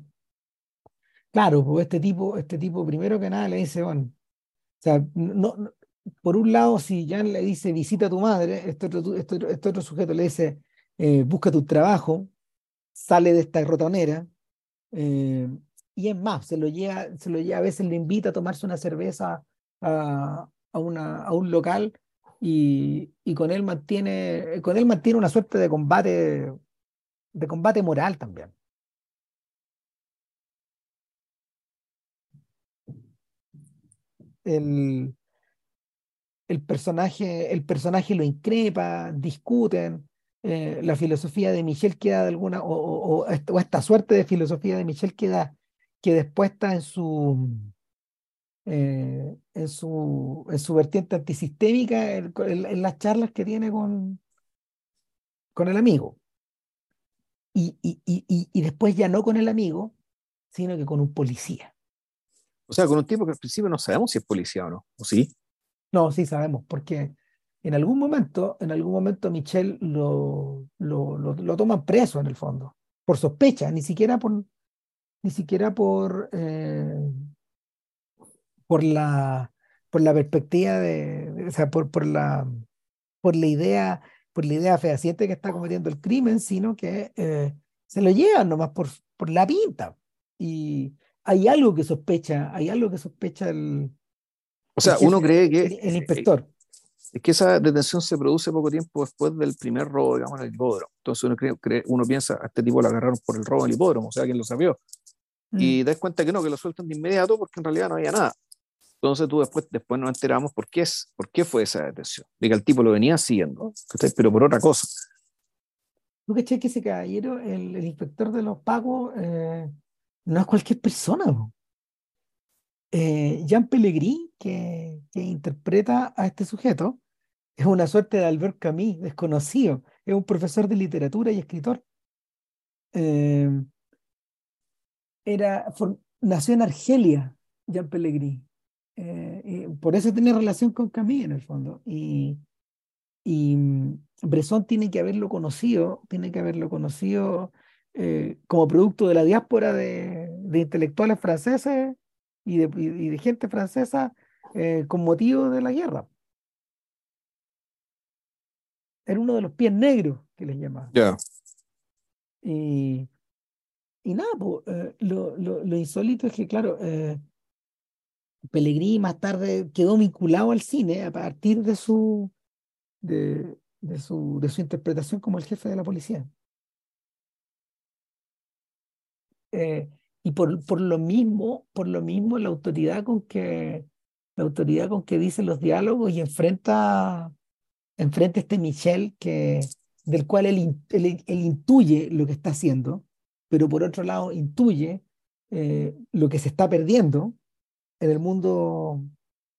claro, pues este tipo, este tipo primero que nada le dice, bueno, o sea, no, por un lado, si Jan le dice visita a tu madre, este otro, este este sujeto le dice eh, busca tu trabajo, sale de esta rotonera, eh, y es más, se lo, lleva, se lo lleva, a veces le invita a tomarse una cerveza a, a, una, a un local y, y, con él mantiene, con él mantiene una suerte de combate de combate moral también. El, el, personaje, el personaje lo increpa, discuten. Eh, la filosofía de Michel queda de alguna, o, esta suerte de filosofía de Michel queda, que después está en su, eh, en su, en su vertiente antisistémica en, en, las charlas que tiene con, con el amigo y, y, y, y después ya no con el amigo, sino que con un policía. O sea, con un tipo que al principio no sabemos si es policía o no, ¿o sí? No, sí sabemos, porque en algún momento, en algún momento Michelle lo, lo, lo, toman preso en el fondo, por sospecha, ni siquiera por, ni siquiera por, eh, por la por la perspectiva de, o sea, por, por la por la idea por la idea fehaciente que está cometiendo el crimen, sino que eh, se lo llevan nomás por, por la pinta. Y hay algo que sospecha, hay algo que sospecha el, O sea, uno cree que... El, inspector. Es que esa detención se produce poco tiempo después del primer robo, digamos, en el hipódromo. Entonces uno, cree, uno piensa, a este tipo lo agarraron por el robo en el hipódromo, o sea, ¿quién lo sabió? Y mm. das cuenta que no, que lo sueltan de inmediato porque en realidad no había nada. Entonces tú después, después nos enteramos por qué, es, por qué fue esa detención. De que el tipo lo venía siguiendo, pero por otra cosa. ¿Tú caché que ese caballero, el, el inspector de los pagos, eh, no es cualquier persona? Eh, Jean Pellegrini, que, que, interpreta a este sujeto, es una suerte de Albert Camus, desconocido. Es un profesor de literatura y escritor. Eh, era, nació en Argelia, Jean Pellegrini. Eh, por eso tiene relación con Camus en el fondo. Y, y mm, Bresson tiene que haberlo conocido, tiene que haberlo conocido eh, como producto de la diáspora de, de intelectuales franceses y de, y de gente francesa eh, con motivo de la guerra. Era uno de los pies negros que les llamaban. Ya. Y, y nada, lo, lo, lo, insólito es que, claro, Pellegrini más tarde quedó vinculado al cine a partir de su, de, su, de su interpretación como el jefe de la policía. Eh, y por, por, lo mismo, por lo mismo, la autoridad con que la autoridad con que dice los diálogos y enfrenta, enfrenta este Michel que, del cual él, él, intuye lo que está haciendo, pero por otro lado intuye eh, lo que se está perdiendo en el mundo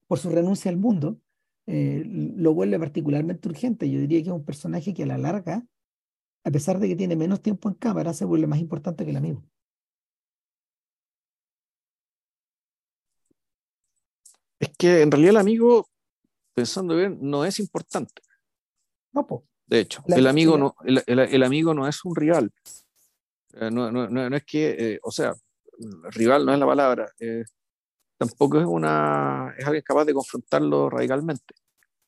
por su renuncia al mundo, eh, lo vuelve particularmente urgente. Yo diría que es un personaje que a la larga, a pesar de que tiene menos tiempo en cámara, se vuelve más importante que el amigo. Es que en realidad el amigo, pensando bien, no es importante. No, pues. De hecho, el amigo, no, el, amigo no es un rival. Eh, no, no, no, es que, eh, o sea, rival no es la palabra tampoco es una es alguien capaz de confrontarlo radicalmente,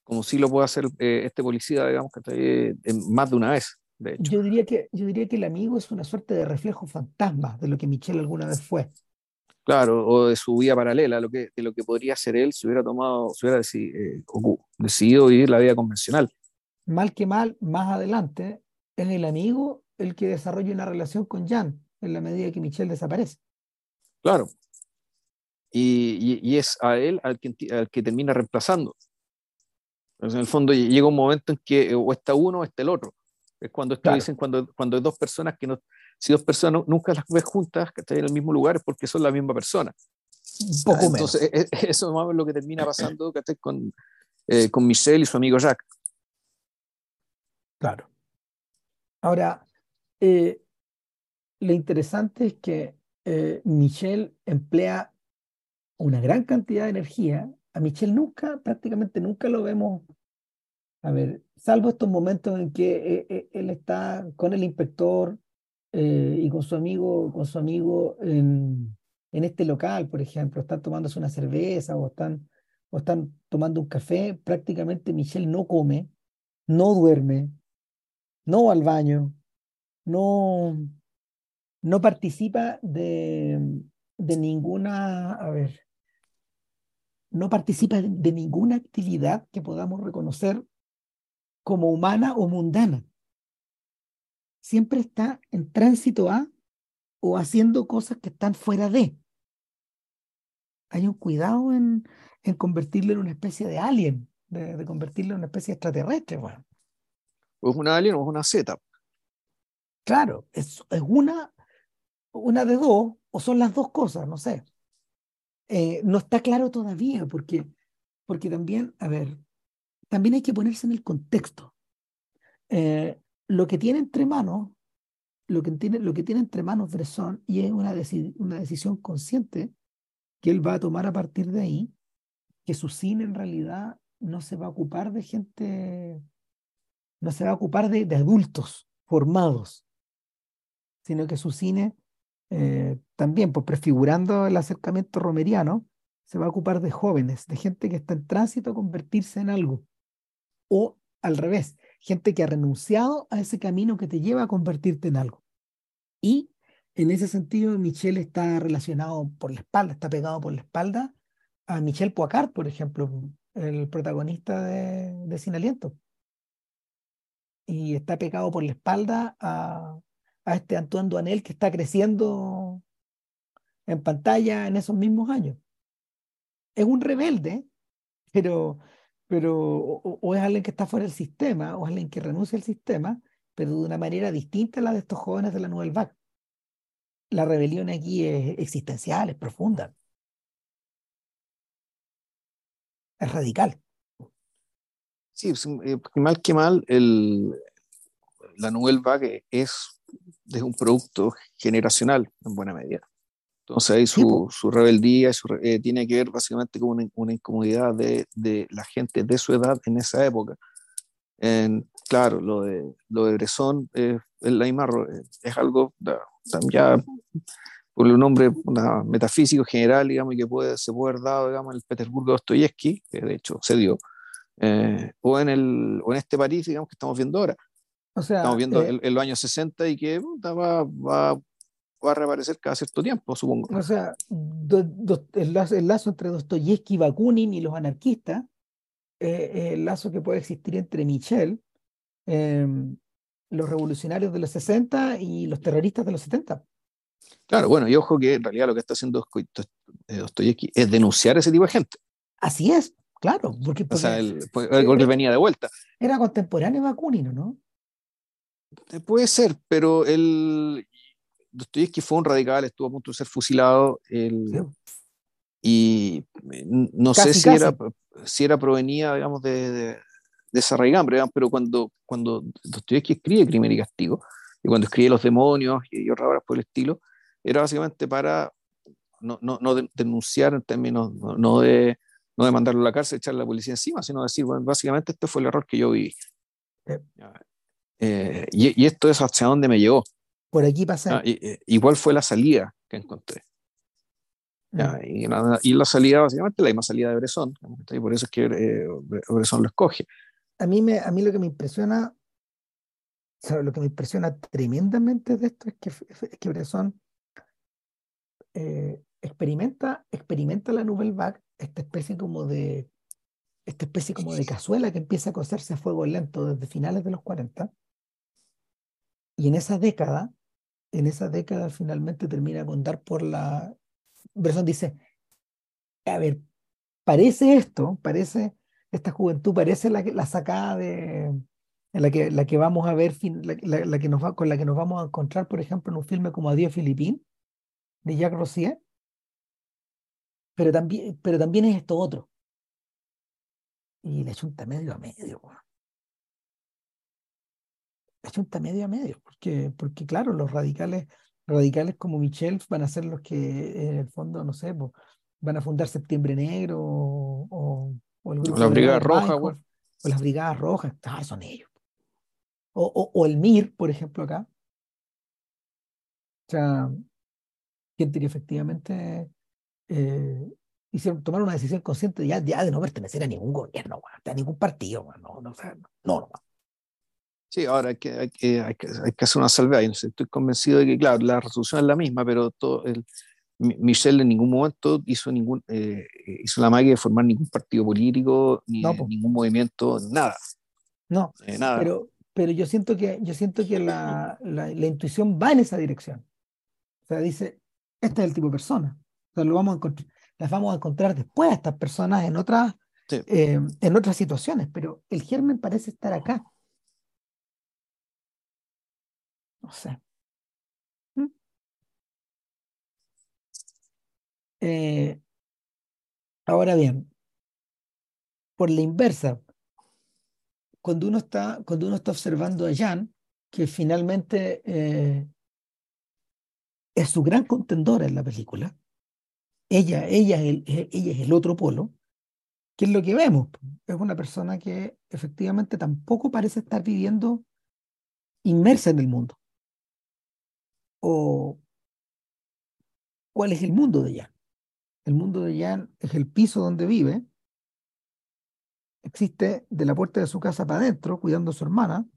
como si lo puede hacer eh, este policía, digamos, que más de una vez. De hecho. Yo, diría que, yo diría que el amigo es una suerte de reflejo fantasma de lo que Michelle alguna vez fue. Claro, o de su vida paralela, lo que, de lo que podría ser él si hubiera tomado, si hubiera eh, decidido vivir la vida convencional. Mal que mal, más adelante, es el amigo el que desarrolla una relación con Jan en la medida que Michelle desaparece. Claro, y, es a él al que, al que termina reemplazando. Entonces, en el fondo llega un momento en que o está uno o está el otro. Es cuando dicen cuando, cuando hay dos personas que no, si dos personas nunca las ves juntas, que están en el mismo lugar, es porque son la misma persona. poco Entonces, e, e, eso es lo que termina pasando con, eh, con Michelle y su amigo Jack. Claro. Ahora, eh, lo interesante es que eh, Michelle emplea una gran cantidad de energía. A Michelle nunca, prácticamente nunca lo vemos, a ver, salvo estos momentos en que eh, eh, él está con el inspector eh, y con su amigo, con su amigo en, en, este local, por ejemplo, están tomándose una cerveza o están, o están tomando un café, prácticamente Michelle no come, no duerme, no va al baño, no, no participa de, de ninguna, a ver, no participa de ninguna actividad que podamos reconocer como humana o mundana. Siempre está en tránsito a o haciendo cosas que están fuera de. Hay un cuidado en, en convertirlo en una especie de alien, de, convertirlo en una especie extraterrestre. Bueno. ¿O es una alien o es una Z? Claro, es, es una, una de dos, o son las dos cosas, no sé. Eh, no está claro todavía, porque, porque también, a ver, también hay que ponerse en el contexto. Eh, lo que tiene entre manos, lo que tiene, lo que tiene entre manos Bresson, y es una, una decisión consciente que él va a tomar a partir de ahí, que su cine en realidad no se va a ocupar de gente, no se va a ocupar de, de adultos formados, sino que su cine eh, también, pues prefigurando el acercamiento romeriano, se va a ocupar de jóvenes, de gente que está en tránsito a convertirse en algo. O al revés, gente que ha renunciado a ese camino que te lleva a convertirte en algo. Y en ese sentido, Michel está relacionado por la espalda, está pegado por la espalda a Michel Poicard, por ejemplo, el protagonista de Sin Aliento. Y está pegado por la espalda a, a este Antoine Duanel que está creciendo en pantalla en esos mismos años. Es un rebelde, pero, pero o, es alguien que está fuera del sistema, o es alguien que renuncia al sistema, pero de una manera distinta a la de estos jóvenes de la Nouvelle Vague. La rebelión aquí es existencial, es profunda. Es radical. Sí, eh, mal que mal, el, la Nouvelle Vague es, es un producto generacional en buena medida. Entonces ahí su, su rebeldía eh, tiene que ver básicamente con una, incomodidad de, de, la gente de su edad en esa época. En, claro, lo de, lo de Bresson es la misma, es algo ya por un nombre metafísico general, digamos, y que puede, se puede haber dado, digamos, en el Petersburgo de Dostoyevsky, que de hecho se dio, eh, o, en el, o en este París, digamos, que estamos viendo ahora. O sea, estamos viendo eh, el, los años 60 y que va, va, va a reaparecer cada cierto tiempo, supongo. O sea, el, lazo, entre Dostoyevsky, Bakunin y los anarquistas, eh, el lazo que puede existir entre Michel, em, los revolucionarios de los 60 y los terroristas de los 70. Claro, bueno, y ojo que en realidad lo que está haciendo eh, Dostoyevsky es denunciar a ese tipo de gente. Así es, claro, porque, o sea, él, venía de vuelta. Era contemporáneo Bakunin, ¿no? Eh, puede ser, pero él, Dostoyevsky fue un radical, estuvo a punto de ser fusilado. Y no sé si era, si era provenía, digamos, de, de, esa raigambre, pero cuando, cuando Dostoyevsky escribe Crimen y Castigo, y cuando escribe Los Demonios y, otras obras por el estilo, era básicamente para no, no, no denunciar en términos, no, de, no de mandarlo a la cárcel, echarle a la policía encima, sino decir, bueno, básicamente este fue el error que yo viví. Eh, y, y, esto es hacia dónde me llegó. Por aquí pasa. Ah, igual fue la salida que encontré. Mm. y, la salida, básicamente, la misma salida de Bresson. Y por eso es que eh, Bresson lo escoge. A mí, me, a mí lo que me impresiona, lo que me impresiona tremendamente de esto es que, es que Bresson eh, experimenta, experimenta la Nouvelle Vague, esta especie como de esta especie como de cazuela que empieza a cocerse a fuego lento desde finales de los 40. Y en esa década en esa década finalmente termina con dar por la... Bresson dice, a ver, parece esto, parece, esta juventud parece la, la sacada de, la que, la que vamos a ver, la, que nos va, con la que nos vamos a encontrar, por ejemplo, en un filme como Adiós Filipín, de Jacques Rossier, pero también, pero también es esto otro. Y le chunta medio a medio junta medio a medio, porque, porque claro, los radicales, radicales como Michel van a ser los que en el fondo, no sé, van a fundar Septiembre Negro o, o, el grupo la Brigada Roja, o las Brigadas Rojas, ah, son ellos. O, o, el MIR, por ejemplo, acá. O sea, gente que efectivamente eh, hicieron, tomaron una decisión consciente ya, ya de no pertenecer a ningún gobierno, a ningún partido, no, no, no, no, Sí, ahora hay que, hay que, hay que, hay que hacer una salvedad. Estoy convencido de que, claro, la resolución es la misma, pero todo el, Michel en ningún momento hizo, ningún, eh, hizo la magia de formar ningún partido político, ni ningún movimiento, nada. No, eh, nada. Pero, pero yo siento que, yo siento que la, la, la, intuición va en esa dirección. O sea, dice, este es el tipo de persona. O sea, lo vamos a encontrar, las vamos a encontrar después a estas personas en otras, eh, en otras situaciones, pero el germen parece estar acá. No sé. ¿Mm? Eh, ahora bien, por la inversa, cuando uno está, cuando uno está observando a Jan, que finalmente eh, es su gran contendora en la película, ella, ella, es el, ella es el otro polo, ¿qué es lo que vemos? Es una persona que efectivamente tampoco parece estar viviendo inmersa en el mundo o cuál es el mundo de Jan. El mundo de Jan es el piso donde vive. Existe de la puerta de su casa para adentro, cuidando a su hermana,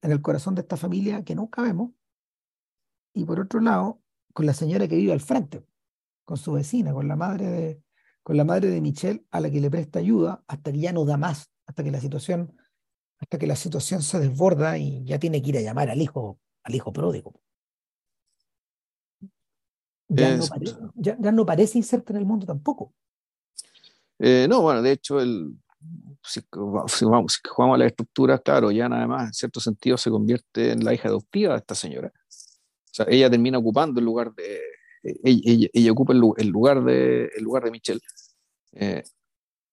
en el corazón de esta familia que nunca vemos. Y por otro lado, con la señora que vive al frente, con su vecina, con la madre de, con la madre de Michelle a la que le presta ayuda hasta que ya no da más, hasta que la situación, hasta que la situación se desborda y ya tiene que ir a llamar al hijo, al hijo pródigo. Ya, no, ya, no, parece inserto en el mundo tampoco. Eh, no, bueno, de hecho, el, si, vamos, jugamos a la estructura, claro, ya nada más, en cierto sentido, se convierte en la hija adoptiva de esta señora. O sea, ella termina ocupando el lugar de, ella, ocupa el, lugar de, el lugar de Michelle. Eh,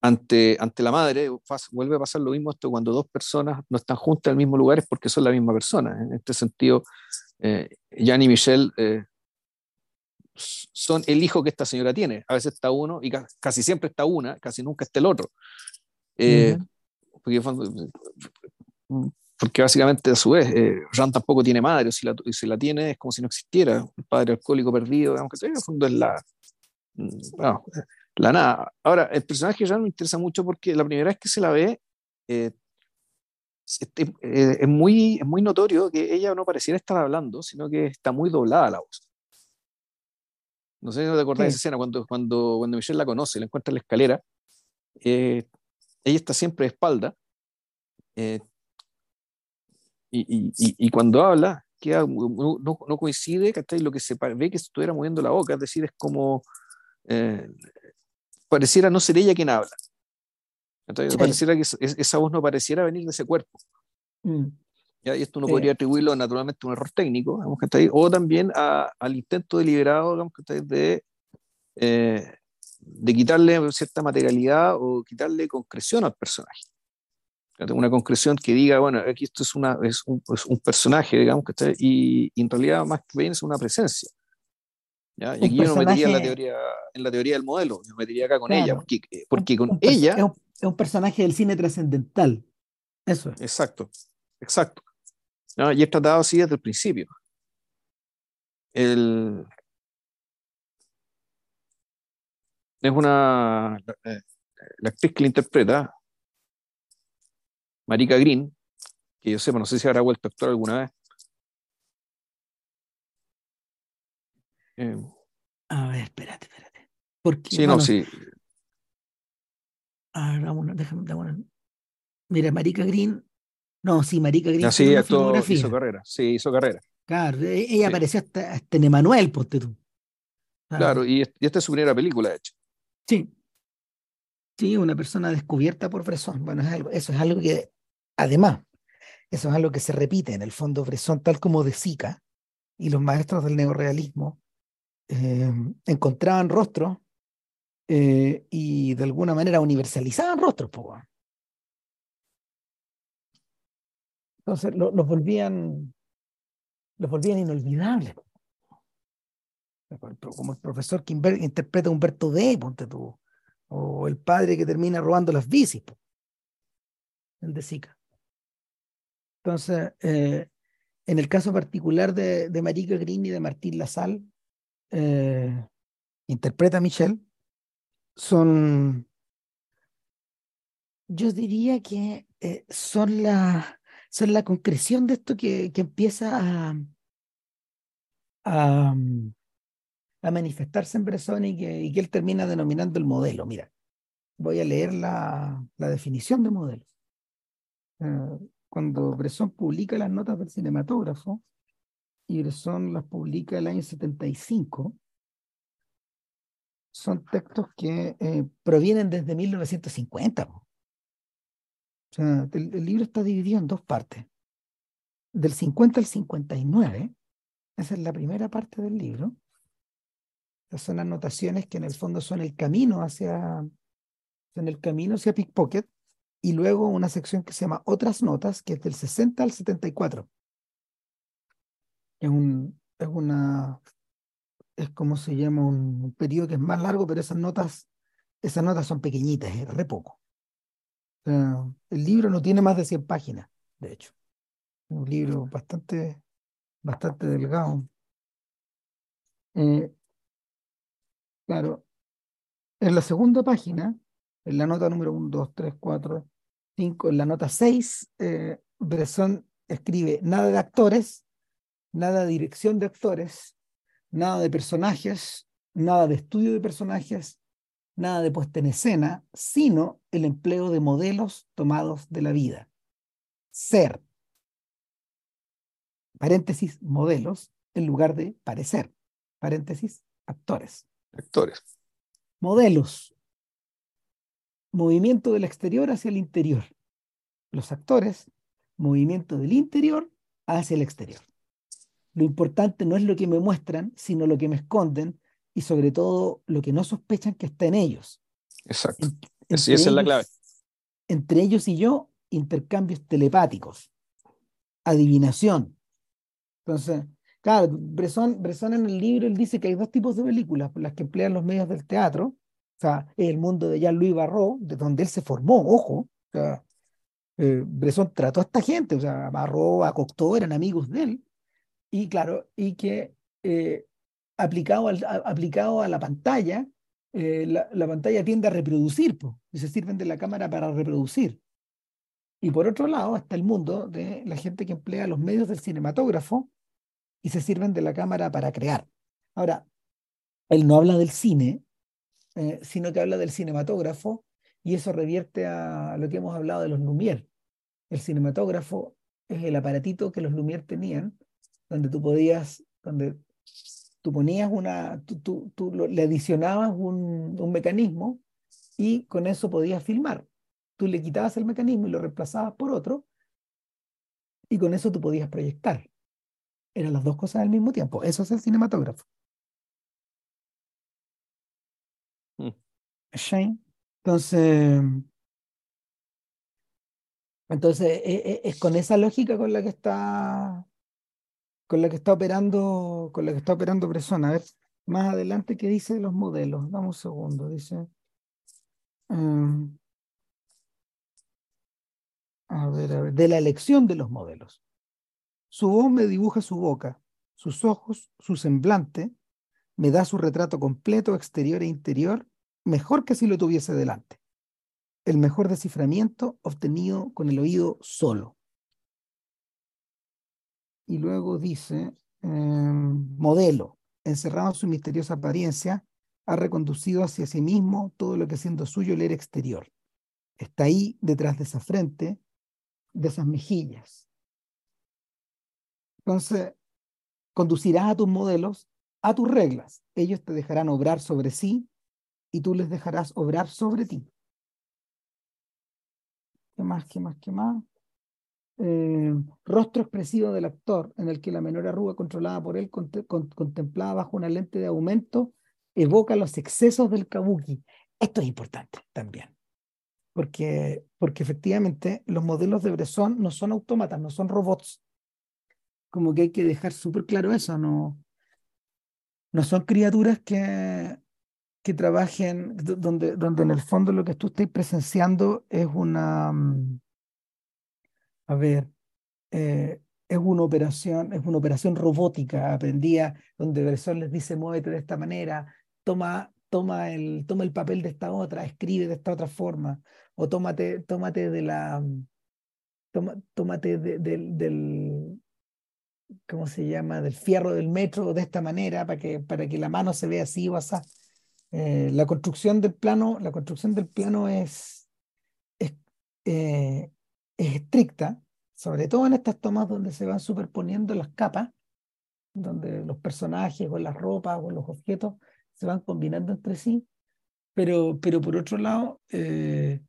ante, ante la madre, vuelve a pasar lo mismo esto cuando dos personas no están juntas en el mismo lugar es porque son la misma persona. En este sentido, eh, Jan y Michelle eh, son el hijo que esta señora tiene. A veces está uno y casi siempre está una, casi nunca está el otro. Eh, porque porque básicamente a su vez, eh, Ran tampoco tiene madre, o si la, si la tiene es como si no existiera, un padre alcohólico perdido, digamos que en el fondo es la, mm, la nada. Ahora, el personaje de Ran me interesa mucho porque la primera vez que se la ve, eh, este, eh, es, muy, es muy notorio que ella no pareciera estar hablando, sino que está muy doblada la voz. No sé si te acordás de esa escena, cuando, cuando, cuando Michelle la conoce, la encuentra en la escalera, ella está siempre de espalda, y, y, cuando habla, queda, no, no coincide, Lo que se ve que estuviera moviendo la boca, es decir, es como, eh, pareciera no ser ella quien habla. Pareciera que esa voz no pareciera venir de ese cuerpo. Mm. ¿Ya? Y esto uno podría atribuirlo naturalmente a un error técnico, digamos, que o también al intento deliberado digamos, que de, eh, de quitarle cierta materialidad o quitarle concreción al personaje una concreción que diga, bueno, aquí esto es, una, es, un, un personaje, digamos, que está, y, en realidad más que bien es una presencia. ¿ya? Y aquí yo no metería en la, teoría, en la teoría del modelo, yo metería acá con ella, porque, porque con ella... Es un, personaje del cine trascendental, eso es. Exacto, exacto. ¿No? Y es tratado así desde el principio. El, es una... La, eh, la actriz que la interpreta, Marika Green, que yo sepa, no sé si habrá vuelto a actuar alguna vez. Eh, a ver, espérate, espérate. Porque, sí, no, sí. A ver, déjame, Mira, Marika Green. No, sí, Marika Green. Ah, sí, actuó, hizo carrera. Sí, hizo carrera. Claro, e, ella apareció hasta, en Emanuel, por tú. Claro, y, esta es su primera película, de hecho. Sí. Sí, una persona descubierta por Bresson. Bueno, eso es algo que Además, eso es algo que se repite en el fondo Bresson, tal como de Sica y los maestros del neorealismo eh, encontraban rostros eh, y de alguna manera universalizaban rostros. Entonces los volvían los volvían inolvidables. Como el profesor que interpreta a Humberto D, ponte o el padre que termina robando las bicis, el de Sica. Entonces, eh, en el caso particular de, de Marika Green y de Martín Lazal, eh, interpreta a Michelle, son, yo diría que eh, son, la, son la concreción de esto que, que empieza a, a, a, manifestarse en Bresson y que, y que él termina denominando el modelo. Mira, voy a leer la, la definición de modelo cuando Bresson publica las notas del cinematógrafo, y Bresson las publica el año 75, son textos que eh, provienen desde 1950. O sea, el, libro está dividido en dos partes. Del 50 al 59, esa es la primera parte del libro. Esas son anotaciones que en el fondo son el camino hacia, en el camino hacia Pickpocket, y luego una sección que se llama Otras Notas, que es del 60 al 74. Es, un, es una, es como se llama un, periodo que es más largo, pero esas notas, esas notas son pequeñitas, es re poco. El libro no tiene más de 100 páginas, de hecho. Un libro bastante, bastante delgado. Eh, claro, en la segunda página, en la nota número 1, 2, 3, 4, en la nota 6, eh, Bresson escribe nada de actores, nada de dirección de actores, nada de personajes, nada de estudio de personajes, nada de puesta en escena, sino el empleo de modelos tomados de la vida. Ser, paréntesis, modelos, en lugar de parecer, paréntesis, actores. Actores. Modelos, movimiento del exterior hacia el interior. Los actores, movimiento del interior hacia el exterior. Lo importante no es lo que me muestran, sino lo que me esconden y sobre todo lo que no sospechan que está en ellos. Exacto. esa es la clave. Entre ellos y yo, intercambios telepáticos, adivinación. Entonces, claro, Bresson, Bresson en el libro él dice que hay dos tipos de películas, las que emplean los medios del teatro, o sea, el mundo de Jean-Louis Barrault, de donde él se formó, ojo, o sea, eh, Bresson trató a esta gente, o sea, Barrault, a Cocteau eran amigos de él, y claro, y que eh, aplicado, al, aplicado a la pantalla, eh, la, pantalla tiende a reproducir, y se sirven de la cámara para reproducir. Y por otro lado está el mundo de la gente que emplea los medios del cinematógrafo y se sirven de la cámara para crear. Ahora, él no habla del cine, eh, sino que habla del cinematógrafo y eso revierte a lo que hemos hablado de los Lumière. El cinematógrafo es el aparatito que los Lumière tenían, donde tú podías, donde tú ponías una, tú, tú, le adicionabas un, un, mecanismo y con eso podías filmar. Tú le quitabas el mecanismo y lo reemplazabas por otro y con eso tú podías proyectar. Eran las dos cosas al mismo tiempo. Eso es el cinematógrafo. Mm. Entonces, entonces e, e, es, con esa lógica con la que está con la que está operando, con la que está operando Bresson. A ver, más adelante, ¿qué dice de los modelos? Dame un segundo, dice. Em, a ver, a ver, de la elección de los modelos. Su voz me dibuja su boca, sus ojos, su semblante, me da su retrato completo, exterior e interior, mejor que si lo tuviese delante. El mejor desciframiento obtenido con el oído solo y luego dice, em, modelo, encerrado en su misteriosa apariencia, ha reconducido hacia sí mismo todo lo que siendo suyo el era exterior. Está ahí detrás de esa frente, de esas mejillas. Entonces, conducirás a tus modelos a tus reglas. Ellos te dejarán obrar sobre sí y tú les dejarás obrar sobre ti. ¿Qué más? ¿Qué más? ¿Qué más? Eh, rostro expresivo del actor, en el que la menor arruga controlada por él, contemplada bajo una lente de aumento, evoca los excesos del kabuki. Esto es importante también, porque, porque efectivamente los modelos de Bresson no son autómatas, no son robots. Como que hay que dejar súper claro eso, no, no son criaturas que, que trabajen, donde, donde en el fondo lo que tú estás presenciando es una mm, a ver, eh, es una operación, es una operación robótica, aprendía donde Bresson les dice muévete de esta manera, toma, toma, el, toma el papel de esta otra, escribe de esta otra forma, o tómate, tómate de la, toma, tómate del, ¿cómo se llama? Del fierro del metro de esta manera para que, para que la mano se vea así o así. Eh, la construcción del plano, la construcción del es, eh, es estricta, sobre todo en estas tomas donde se van superponiendo las capas, donde los personajes o las ropas o los objetos se van combinando entre sí, pero, pero por otro lado, eh,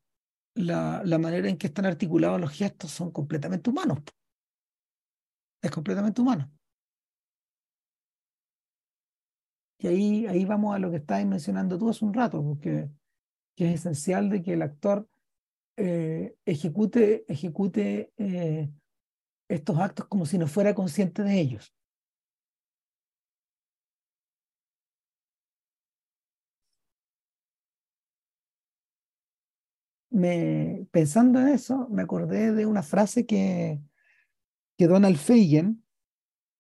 la, la, manera en que están articulados los gestos son completamente humanos. Es completamente humano. Y ahí, ahí vamos a lo que estabas mencionando tú hace un rato, porque que es esencial de que el actor eh, ejecute, ejecute eh, estos actos como si no fuera consciente de ellos. Pensando en eso, me acordé de una frase que, que Donald Fagen,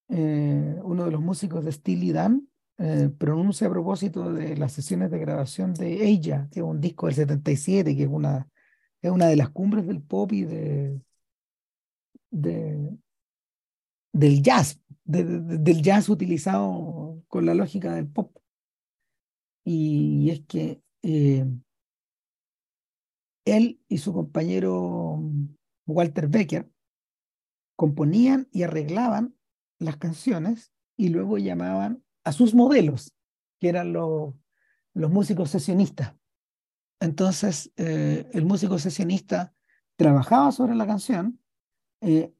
eh, uno de los músicos de Steely Dan, pronuncia a propósito de las sesiones de grabación de Ella, que es un disco del 77, que es una es una de las cumbres del pop y de, del jazz, del jazz utilizado con la lógica del pop. Y es que eh, él y su compañero Walter Becker componían y arreglaban las canciones y luego llamaban a sus modelos, que eran los, los músicos sesionistas. Entonces, eh, el músico sesionista trabajaba sobre la canción, eh,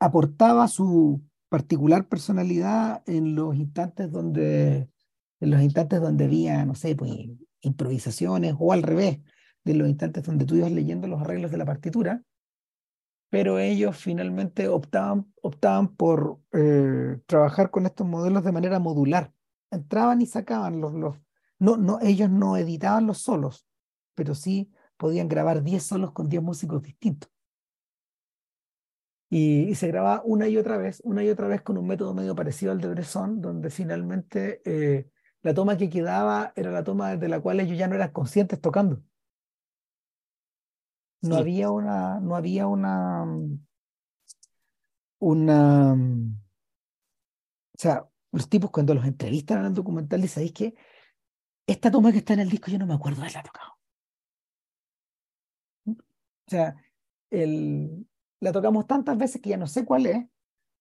aportaba su particular personalidad en los instantes donde, en los instantes donde había, no sé, pues, improvisaciones o al revés, de los instantes donde tú ibas leyendo los arreglos de la partitura, pero ellos finalmente optaban, por eh, trabajar con estos modelos de manera modular. Entraban y sacaban los no, no, ellos no editaban los solos, pero sí podían grabar 10 solos con 10 músicos distintos. Y, se grababa una y otra vez, una y otra vez con un método medio parecido al de Bresson, donde finalmente eh, la toma que quedaba era la toma desde la cual ellos ya no eran conscientes tocando. No había una, no había una, una, o sea, los tipos cuando los entrevistan en el documental dicen, ¿sabéis que esta toma que está en el disco yo no me acuerdo de la tocado? O sea, la tocamos tantas veces que ya no sé cuál es,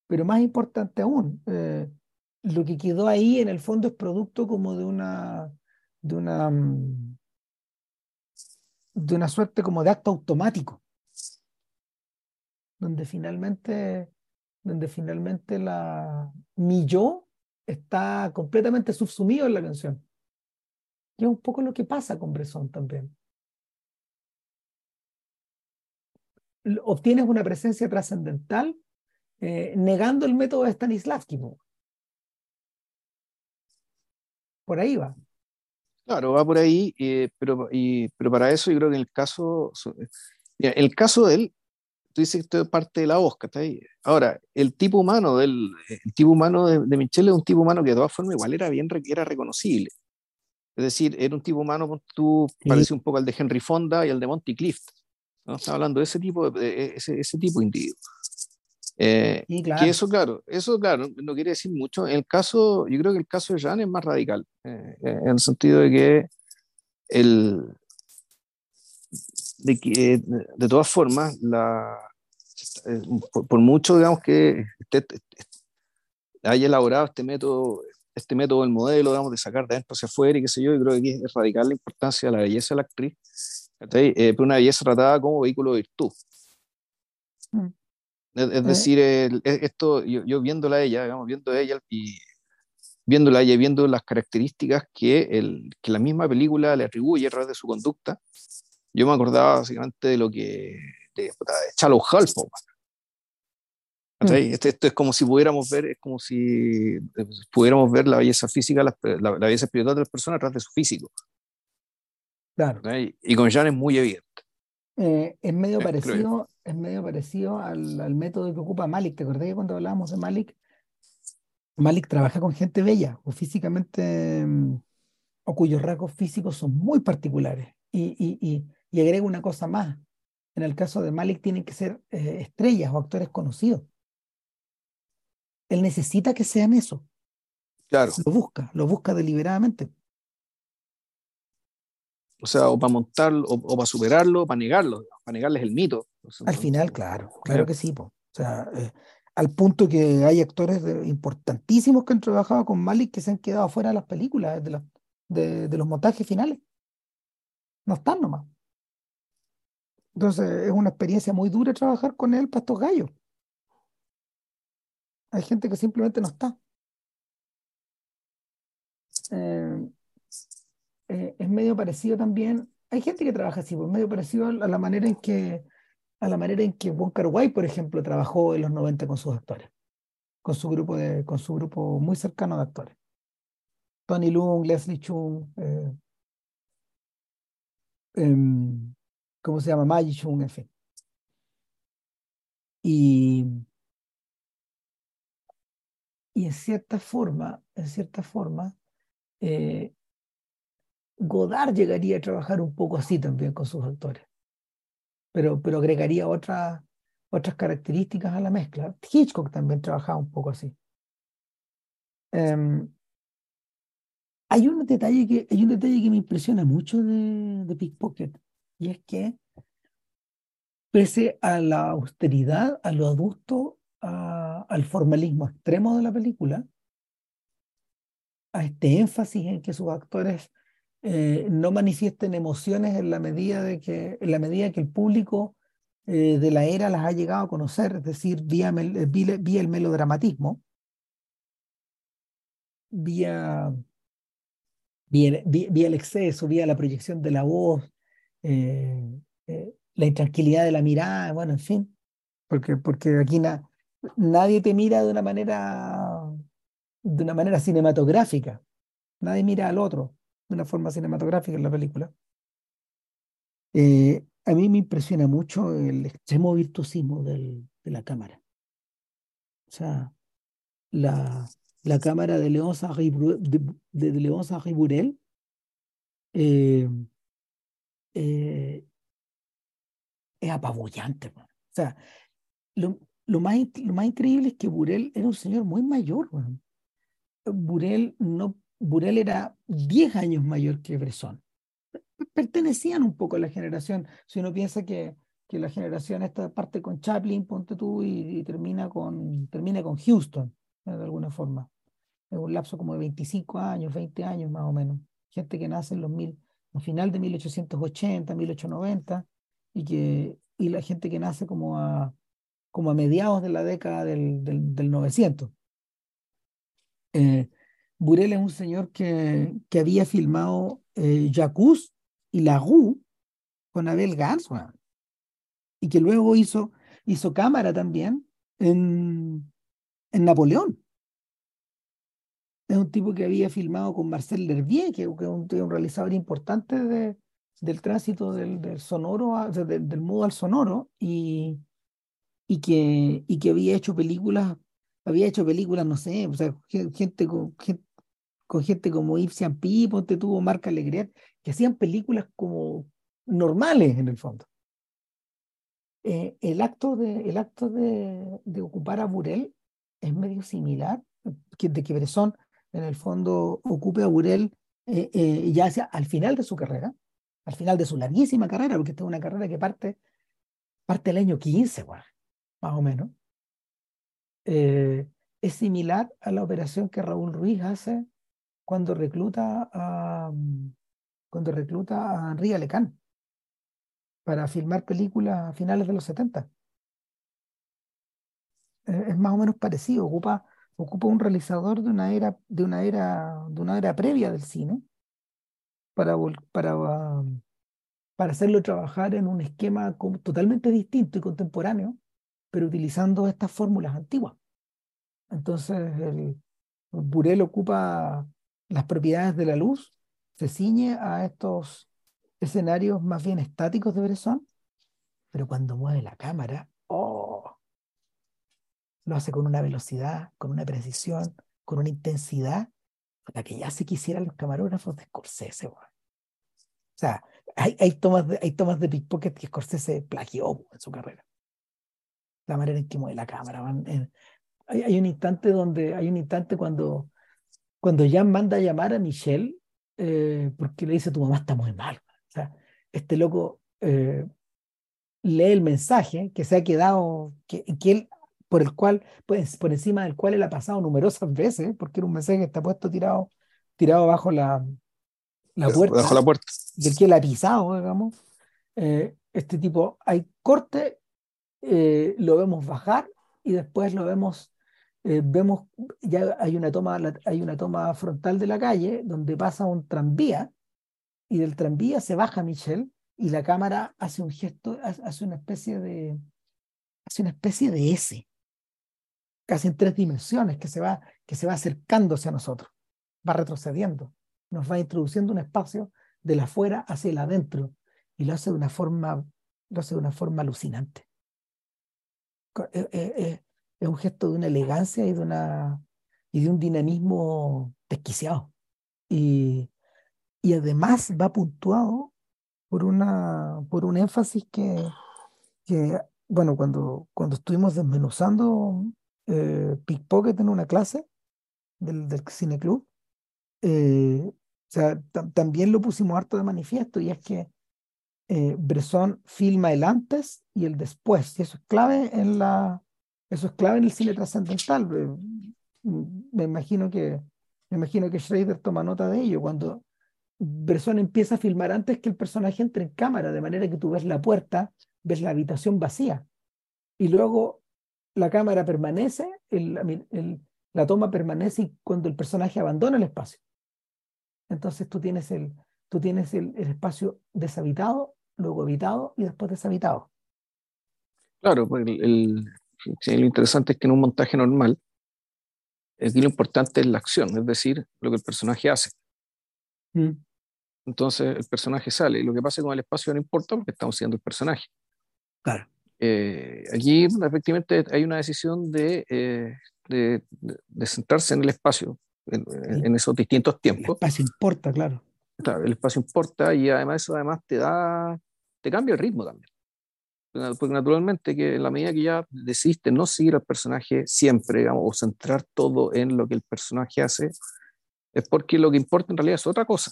pero más importante aún, eh, lo que quedó ahí en el fondo es producto como de una, de una, mm, de una suerte como de acto automático, donde finalmente, donde finalmente la, mi yo está completamente subsumido en la canción. Y es un poco lo que pasa con Bresson también. Obtienes una presencia trascendental eh, negando el método de Stanislavski. Por ahí va. Claro, va por ahí, pero, pero para eso yo creo que en el caso, el caso de él, tú dices que esto es parte de la voz, ahí. Ahora, el tipo humano del el tipo humano de, de Michelle es un tipo humano que de todas formas igual era bien era reconocible. Es decir, era un tipo humano, tú parece un poco al de Henry Fonda y al de Monty Clift. ¿no? Estaba hablando de ese tipo de, ese, ese tipo de individuo. Eh, claro. Que eso, claro, eso, claro, no quiere decir mucho. El caso, yo creo que el caso de Jan es más radical, eh, en el sentido de que el, de que de todas formas, la, eh, por, mucho, digamos, que haya elaborado este método, este método del modelo, digamos, de sacar de adentro hacia afuera y qué sé yo, yo creo que es radical la importancia de la belleza de la actriz, eh, pero una belleza tratada como vehículo de virtud. Mm. Es, eh. decir, e, esto, yo, viéndola a ella, digamos, viendo a ella y viéndola ella, viendo las características que, el, que la misma película le atribuye a través de su conducta, yo me acordaba básicamente de lo que de, de Shallow mm. Esto, esto, es como si pudiéramos ver, es como si pudiéramos ver la belleza física, la, la, belleza espiritual de las personas a través de su físico. Claro. Y con Jan es muy evidente. Eh, es medio parecido, es medio parecido al, al, método que ocupa Malik. ¿Te acordás que cuando hablábamos de Malik? Malik trabaja con gente bella o físicamente mm, o cuyos rasgos físicos son muy particulares. Y, y, y, y agrega una cosa más. En el caso de Malik tienen que ser eh, estrellas o actores conocidos. Él necesita que sean eso. Claro. Lo busca, lo busca deliberadamente o sea, o para montarlo, o, para superarlo, o para negarlo, para negarles el mito. Al final, claro, claro que sí. O sea, eh, al punto que hay actores importantísimos que han trabajado con Malik que se han quedado fuera de las películas, de de los montajes finales. No están nomás. Entonces, es una experiencia muy dura trabajar con él para estos gallos. Hay gente que simplemente no está. Eh, eh, es medio parecido también. Hay gente que trabaja así, pues medio parecido a la manera en que a la manera en que Wong Kar Wai, por ejemplo, trabajó en los 90 con sus actores, con su grupo de, con su grupo muy cercano de actores. Tony Lung, Leslie Chung, eh, em, ¿cómo se llama? Maggie Chung, en fin. Y, y en cierta forma, en cierta forma, eh, Godard llegaría a trabajar un poco así también con sus actores, pero, pero agregaría otras, otras características a la mezcla. Hitchcock también trabajaba un poco así. Em, Hay un detalle que, hay un detalle que me impresiona mucho de, de Pickpocket, y es que pese a la austeridad, a lo al formalismo extremo de la película, a este énfasis en que sus actores eh, no manifiesten emociones en la medida de que, en la medida que el público eh, de la era las ha llegado a conocer, es decir, vía, vía, el melodramatismo, vía, vía, el exceso, vía la proyección de la voz, eh, la intranquilidad de la mirada, bueno, en fin, porque, porque aquí nadie te mira de una manera de una manera cinematográfica. Nadie mira al otro de una forma cinematográfica en la película. Eh, a mí me impresiona mucho el extremo virtuosismo del, de la cámara. O sea, la, la cámara de León de, de León Burel eh, eh, es apabullante. O sea, lo, lo, más, lo más increíble es que Burel era un señor muy mayor. Burel, no, Burel era 10 años mayor que Bresson. Pertenecían un poco a la generación. Si uno piensa que, que la generación esta parte con Chaplin, ponte tú, y, termina, con, termina con Houston, de alguna forma. Es un lapso como de 25 años, 20 años más o menos. Gente que nace en los mil, al final de 1880, 1890, y, que, y la gente que nace como a, como a mediados de la década del, del, del 900. Eh, Burel es un señor que, que había filmado eh, Jacuz y La Rue con Abel Gans, y que luego hizo, hizo cámara también en, en Napoleón. Es un tipo que había filmado con Marcel Lervier, que, es un, realizador importante de, del tránsito del, del sonoro, del, del mudo al sonoro, y, y, que, y que había hecho películas había hecho películas, no sé, o sea, gente con, gente, como Yves Saint ponte tuvo Marc Alegret, que hacían películas como normales en el fondo. Eh, el acto, de, el acto de, de, ocupar a Burel es medio similar, de que Bresson en el fondo ocupe a Burel eh, eh, ya hacia al final de su carrera, al final de su larguísima carrera, porque esta es una carrera que parte, parte el año 15, más o menos. Eh, es similar a la operación que Raúl Ruiz hace cuando recluta a, cuando recluta a Henri Alecán para filmar películas a finales de los 70. Es más o menos parecido, ocupa, ocupa un realizador de una era, de una era, de una era previa del cine para, para, para hacerlo trabajar en un esquema totalmente distinto y contemporáneo pero utilizando estas fórmulas antiguas. Entonces, el, Burel ocupa las propiedades de la luz, se ciñe a estos escenarios más bien estáticos de Bresson, pero cuando mueve la cámara, ¡oh! Lo hace con una velocidad, con una precisión, con una intensidad, la que ya se quisieran los camarógrafos de Scorsese. O sea, hay, tomas de, hay tomas de pickpocket que Scorsese plagió en su carrera la manera en que mueve la cámara. hay, hay, un instante donde, hay un instante cuando, cuando Jan manda a llamar a Michelle, eh, porque le dice, tu mamá está muy mal. O sea, este loco eh, lee el mensaje que se ha quedado, que, que él, por el cual, pues, por encima del cual él ha pasado numerosas veces, porque era un mensaje que está puesto tirado, tirado bajo la, la puerta. Bajo la puerta. Del que él ha pisado, digamos. Eh, este tipo, hay corte eh, lo vemos bajar y después lo vemos, eh, vemos, ya hay una, toma, hay una toma frontal de la calle donde pasa un tranvía y del tranvía se baja Michelle y la cámara hace un gesto, hace una especie de, hace una especie de S, casi en tres dimensiones, que se va, que se va acercándose a nosotros, va retrocediendo, nos va introduciendo un espacio de la afuera hacia el adentro y lo hace de una forma, lo hace de una forma alucinante. Eh, eh, eh, es un gesto de una elegancia y de, una, y de un dinamismo desquiciado. Y, y además va puntuado por, una, por un énfasis que, que bueno, cuando, cuando estuvimos desmenuzando Pickpocket en una clase del, del Cine Club, eh, o sea, también lo pusimos harto de manifiesto y es que eh, Bresson filma el antes y el después y eso es clave en la eso es clave en el cine trascendental. Me imagino que me imagino que Schrader toma nota de ello cuando Bresson empieza a filmar antes que el personaje entre en cámara, de manera que tú ves la puerta, ves la habitación vacía y luego la cámara permanece, la toma permanece cuando el personaje abandona el espacio. Entonces tú tienes el, tú tienes el, espacio deshabitado, luego habitado y después deshabitado. Claro, pues el, lo interesante es que en un montaje normal, aquí lo importante es la acción, es decir, lo que el personaje hace. Mm. Entonces el personaje sale y lo que pasa con el espacio no importa porque estamos siendo el personaje. Claro. Eh, allí efectivamente hay una decisión de, eh, de, de, centrarse en el espacio, en, esos distintos tiempos. El espacio importa, claro. Claro, el espacio importa y además eso además te da, te cambia el ritmo también. Porque naturalmente que en la medida que ya decidiste no seguir al personaje siempre, digamos, o centrar todo en lo que el personaje hace, es porque lo que importa en realidad es otra cosa.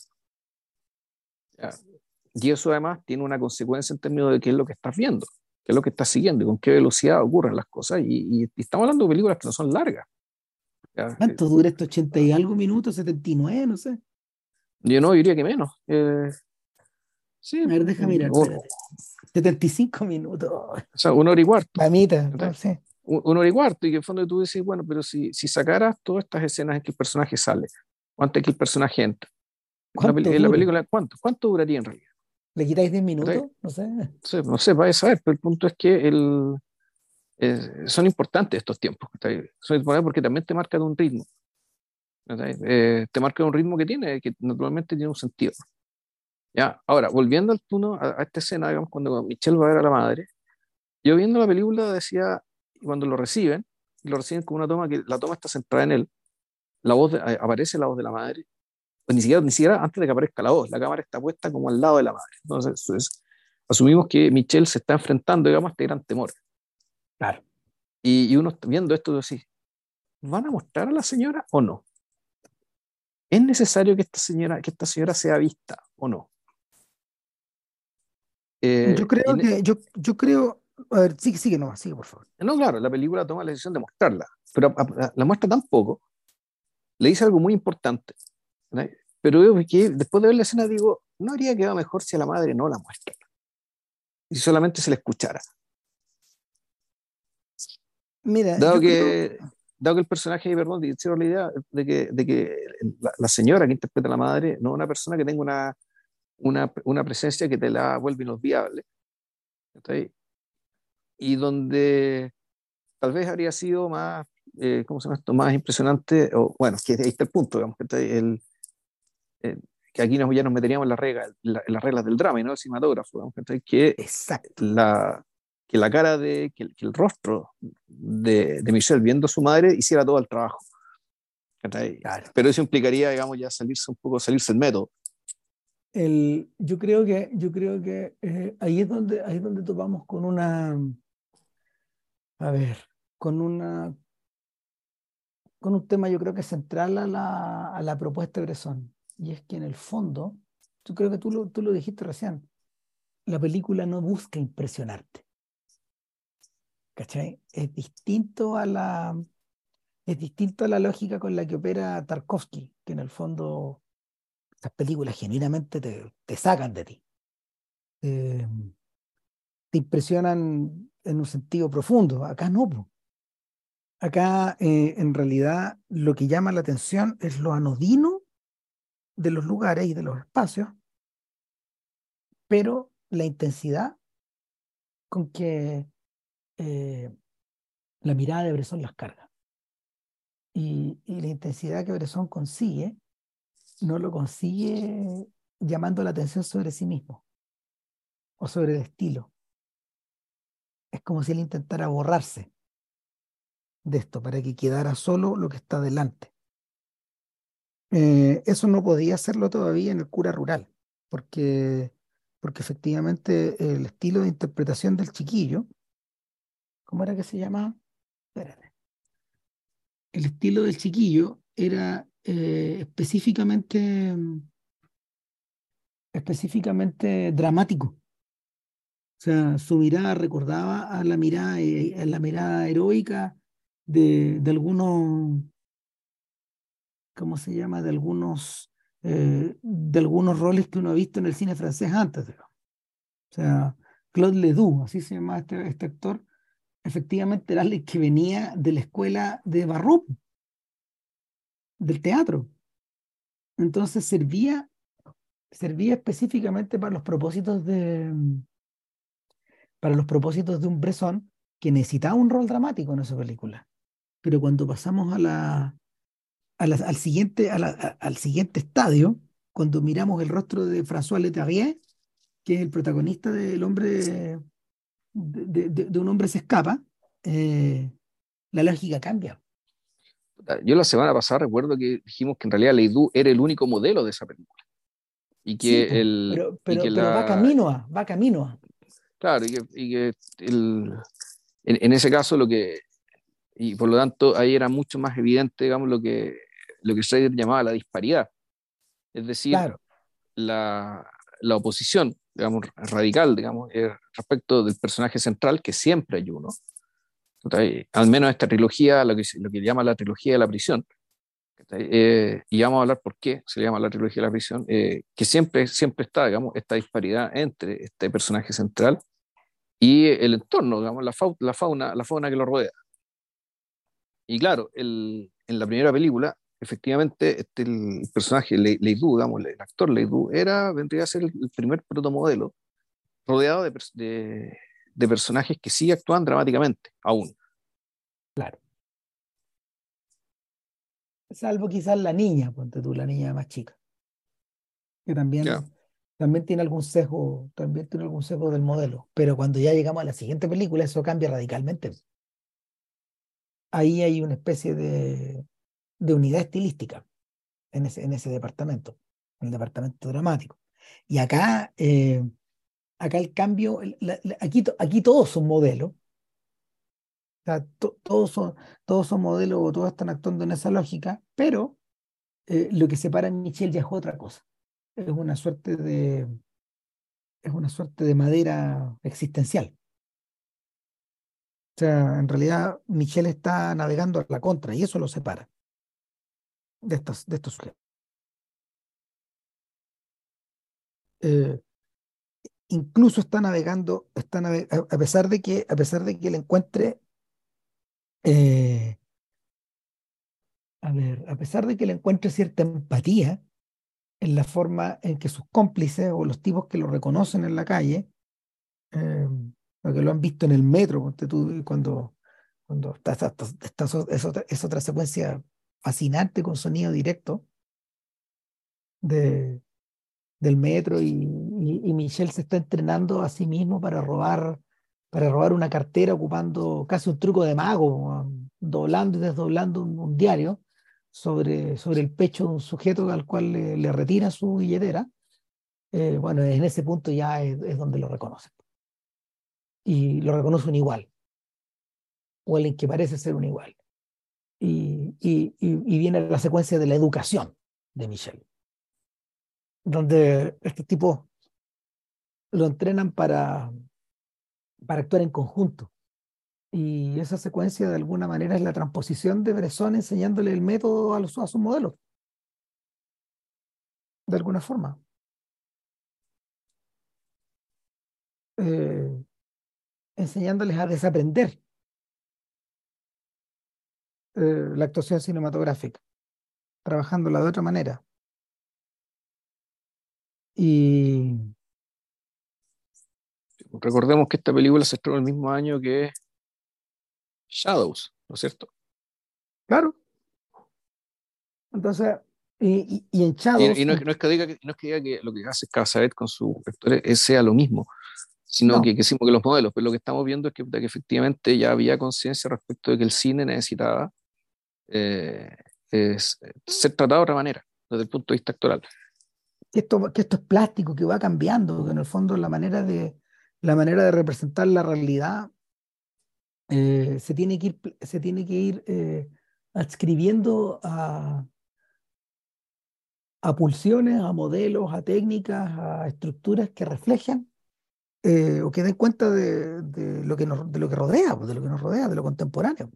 Y eso además tiene una consecuencia en términos de qué es lo que estás viendo qué es lo que está siguiendo y con qué velocidad ocurren las cosas. Y, estamos hablando de películas que no son largas. ¿Cuánto dura esto? ¿80 y algo minutos? ¿79? No sé. Yo no diría que menos. Eh, sí. A ver, déjame mirar. 75 minutos. O sea, una hora y cuarto. Mamita, sé. Una hora y cuarto. Y que en fondo tú dices, bueno, pero si, si sacaras todas estas escenas en que el personaje sale, antes que el personaje entra, en la, película, ¿cuánto? ¿Cuánto duraría en realidad? ¿Le quitáis 10 minutos? No sé. No sé, vaya a saber, pero el punto es que el, eh, son importantes estos tiempos, son porque también te marcan un ritmo. Eh, te marcan un ritmo que tiene, que naturalmente tiene un sentido. Ya, ahora, volviendo al turno, a, esta escena, digamos, cuando Michelle va a ver a la madre, yo viendo la película decía, cuando lo reciben, lo reciben con una toma que la toma está centrada en él, la voz aparece la voz de la madre, pues ni siquiera, ni siquiera antes de que aparezca la voz, la cámara está puesta como al lado de la madre. Entonces, asumimos que Michelle se está enfrentando, digamos, a este gran temor. Claro. Y, y uno viendo esto, así, ¿van a mostrar a la señora o no? ¿Es necesario que esta señora, que esta señora sea vista o no? Eh, yo creo que, yo, yo creo, a ver, sigue, sigue nomás, sigue por favor. No, claro, la película toma la decisión de mostrarla, pero la muestra tan poco, le dice algo muy importante, pero veo que después de ver la escena digo, no habría quedado mejor si a la madre no la muestra. Y solamente se la escuchara. Mira, dado que, dado que el personaje, perdón, hicieron la idea de que, de que la, señora que interpreta a la madre no es una persona que tenga una, una, una presencia que te la vuelve inolvidable. Y donde tal vez habría sido más, eh, ¿cómo se llama esto? Más impresionante, o bueno, que ahí está el punto, digamos, el, eh, que aquí nos, ya nos meteríamos en, la las reglas del drama y no del cinematógrafo, que, La, que la cara de, que, el rostro de, de, Michelle viendo a su madre hiciera todo el trabajo. Pero eso implicaría, digamos, ya salirse un poco, salirse el método. El, yo creo que, yo creo que eh, ahí, es donde, ahí es donde topamos con una, a ver, con una, con un tema yo creo que central a la, a la propuesta de Bresson y es que en el fondo, yo creo que tú lo, tú lo dijiste recién, la película no busca impresionarte. ¿Cachai? Es distinto a la, es distinto a la lógica con la que opera Tarkovsky, que en el fondo estas películas genuinamente te, te sacan de ti. Eh, te impresionan en un sentido profundo. Acá no. Acá, eh, en realidad, lo que llama la atención es lo anodino de los lugares y de los espacios, pero la intensidad con que eh, la mirada de Bresson las carga. Y, la intensidad que Bresson consigue, no lo consigue llamando la atención sobre sí mismo o sobre el estilo. Es como si él intentara borrarse de esto para que quedara solo lo que está delante. Eh, eso no podía hacerlo todavía en el cura rural, porque, porque efectivamente el estilo de interpretación del chiquillo, ¿cómo era que se llamaba? Espérate. El estilo del chiquillo era, eh, específicamente, específicamente dramático. O sea, su mirada recordaba a la mirada, eh, a la mirada heroica de, de algunos, ¿cómo se llama? De algunos, eh, de algunos roles que uno ha visto en el cine francés antes. O sea, Claude Ledoux, así se llama este, este actor, efectivamente era el que venía de la escuela de Barroco, del teatro. Entonces servía, servía específicamente para los propósitos de para los propósitos de un Bresson que necesitaba un rol dramático en esa película. Pero cuando pasamos a la, al, siguiente, al siguiente estadio, cuando miramos el rostro de François Leterrier, que es el protagonista del hombre, de, de, un hombre se escapa, eh, la lógica cambia. Yo la semana pasada recuerdo que dijimos que en realidad Leidou era el único modelo de esa película. Y que el. Pero, va camino a, va camino a. Claro, y que, y que el, en, en, ese caso lo que. Y por lo tanto, ahí era mucho más evidente, digamos, lo que, lo que Schrader llamaba la disparidad. Es decir, la, la oposición digamos, radical, digamos, eh, respecto del personaje central, que siempre hay uno. Al menos esta trilogía, lo que, lo que llama la trilogía de la prisión, eh, y vamos a hablar por qué se le llama la trilogía de la prisión, eh, que siempre, siempre está, digamos, esta disparidad entre este personaje central y el entorno, digamos, la, la, fauna, la fauna que lo rodea. Y claro, el, en la primera película, efectivamente, este, el personaje Leidou, digamos, el actor Leidou, era, vendría a ser el, primer protomodelo rodeado de, de, de, personajes que sí actúan dramáticamente, aún. Claro. Salvo quizás la niña, ponte tú, la niña más chica. Que también, también tiene algún sesgo, también tiene algún sesgo del modelo. Pero cuando ya llegamos a la siguiente película, eso cambia radicalmente. Ahí hay una especie de, de unidad estilística en ese, en ese departamento, en el departamento dramático. Y acá, eh, acá el cambio, aquí, aquí todos son modelos, todos, son, todos son modelos o todos están actuando en esa lógica, pero eh, lo que separa a Michelle ya es otra cosa. Es una suerte de, es una suerte de madera existencial. O sea, en realidad Michelle está navegando a la contra y eso lo separa de estos, de estos sujetos. Eh, incluso está navegando, está a pesar de que, a pesar de que le encuentre, eh, a ver, a pesar de que le encuentre cierta empatía en la forma en que sus cómplices o los tipos que lo reconocen en la calle, eh, o que lo han visto en el metro, cuando, cuando está, está, es otra secuencia fascinante con sonido directo de, del metro y, y, Michelle se está entrenando a sí mismo para robar, para robar una cartera ocupando casi un truco de mago, doblando y desdoblando un, diario sobre, sobre el pecho de un sujeto al cual le, retira su billetera. Eh, bueno, en ese punto ya es, donde lo reconoce Y lo reconoce un igual. O alguien que parece ser un igual y, y, y, viene la secuencia de la educación de Michel, donde este tipo lo entrenan para, para actuar en conjunto. Y esa secuencia de alguna manera es la transposición de Bresson enseñándole el método a, los, a sus modelos. De alguna forma. Eh, enseñándoles a desaprender eh, la actuación cinematográfica, trabajándola de otra manera. Y recordemos que esta película se estrenó el mismo año que Shadows, ¿no es cierto? Claro. Entonces, y, y, en Shadows. Y, no, es, que diga que, no es que diga que lo que hace Casavet con sus actores sea lo mismo, sino que, que decimos que los modelos, pero lo que estamos viendo es que, que efectivamente ya había conciencia respecto de que el cine necesitaba eh, es, ser tratado de otra manera, desde el punto de vista actoral. Que esto, que esto es plástico, que va cambiando, que en el fondo la manera de, la manera de representar la realidad eh, se tiene que ir, se tiene que ir eh, adscribiendo a, a pulsiones, a modelos, a técnicas, a estructuras que reflejan eh, o que den cuenta de, de, lo que nos, de lo que rodea, pues, de lo que nos rodea, de lo contemporáneo.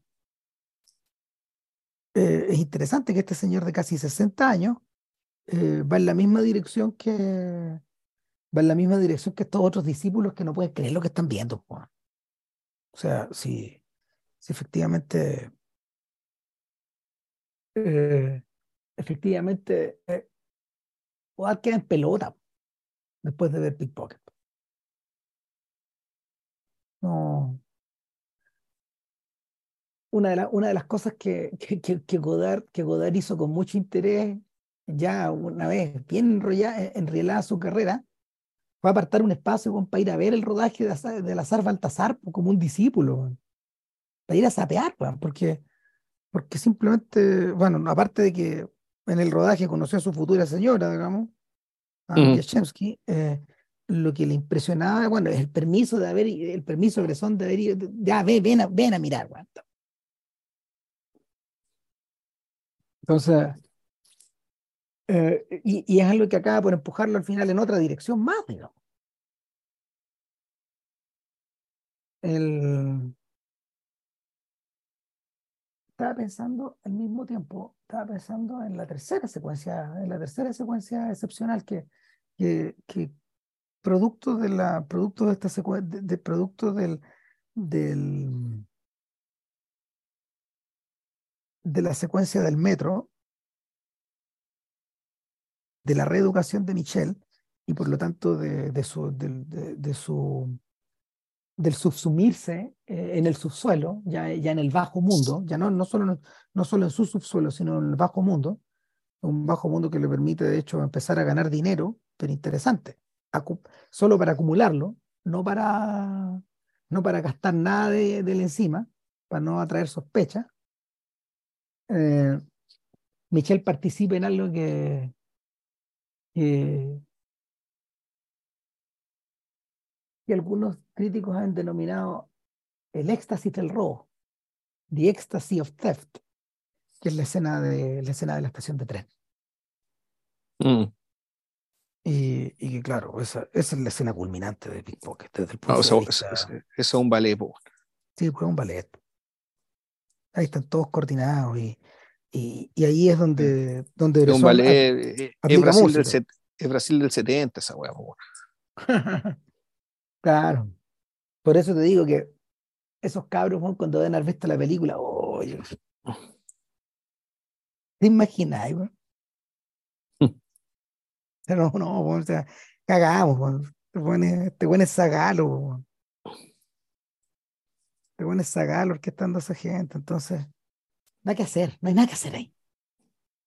Es interesante que este señor de casi 60 años eh, va en la misma dirección que va en la misma dirección que estos otros discípulos que no pueden creer lo que están viendo. O sea, si, si efectivamente efectivamente eh, queda en pelota después de ver Pickpocket. No. Una de, una de las cosas que, que, que, Godard, que Godard hizo con mucho interés, ya una vez bien enrollada, enrielada su carrera, fue apartar un espacio para ir a ver el rodaje de, de Lazar Baltasar como un discípulo, para ir a sapear, porque, porque simplemente, bueno, aparte de que en el rodaje conoció a su futura señora, digamos, a uh lo que le impresionaba, bueno, es el permiso de haber, el permiso Bresson de haber ido, ya ven, ven, a, ven a mirar. Entonces, eh, y, es algo que acaba por empujarlo al final en otra dirección más, digamos. El, estaba pensando al mismo tiempo, estaba pensando en la tercera secuencia, en la tercera secuencia excepcional que, que, que producto de la, producto de esta secuencia, de, producto del, del, de la secuencia del metro, de la reeducación de Michelle y por lo tanto de, su, de, su del subsumirse eh, en el subsuelo, ya, ya en el bajo mundo, ya no, no, solo, no solo en su subsuelo, sino en el bajo mundo, un bajo mundo que le permite de hecho empezar a ganar dinero, pero interesante, solo para acumularlo, no para, no para gastar nada de, encima, para no atraer sospechas. Eh, Michelle participa en algo que, que, que algunos críticos han denominado el éxtasis del robo, the ecstasy of theft, que es la escena de la, escena de la estación de tren. Mm. Y, y, que claro, esa, esa, es la escena culminante de Pickpocket. Desde el punto de vista... eso, es un ballet. Sí, pues un ballet. Ahí están todos coordinados y, y, y ahí es donde... donde es un ballet, eh, es Brasil, del, es Brasil del 70 esa hueá. Claro. Por eso te digo que esos cabros, cuando ven haber visto la película, oye. ¿Te imaginas, güey? Pero no, o sea, cagamos, te pones, te pones sagalo, te pones sagalo estando esa gente, entonces, nada que hacer, no hay nada que hacer ahí.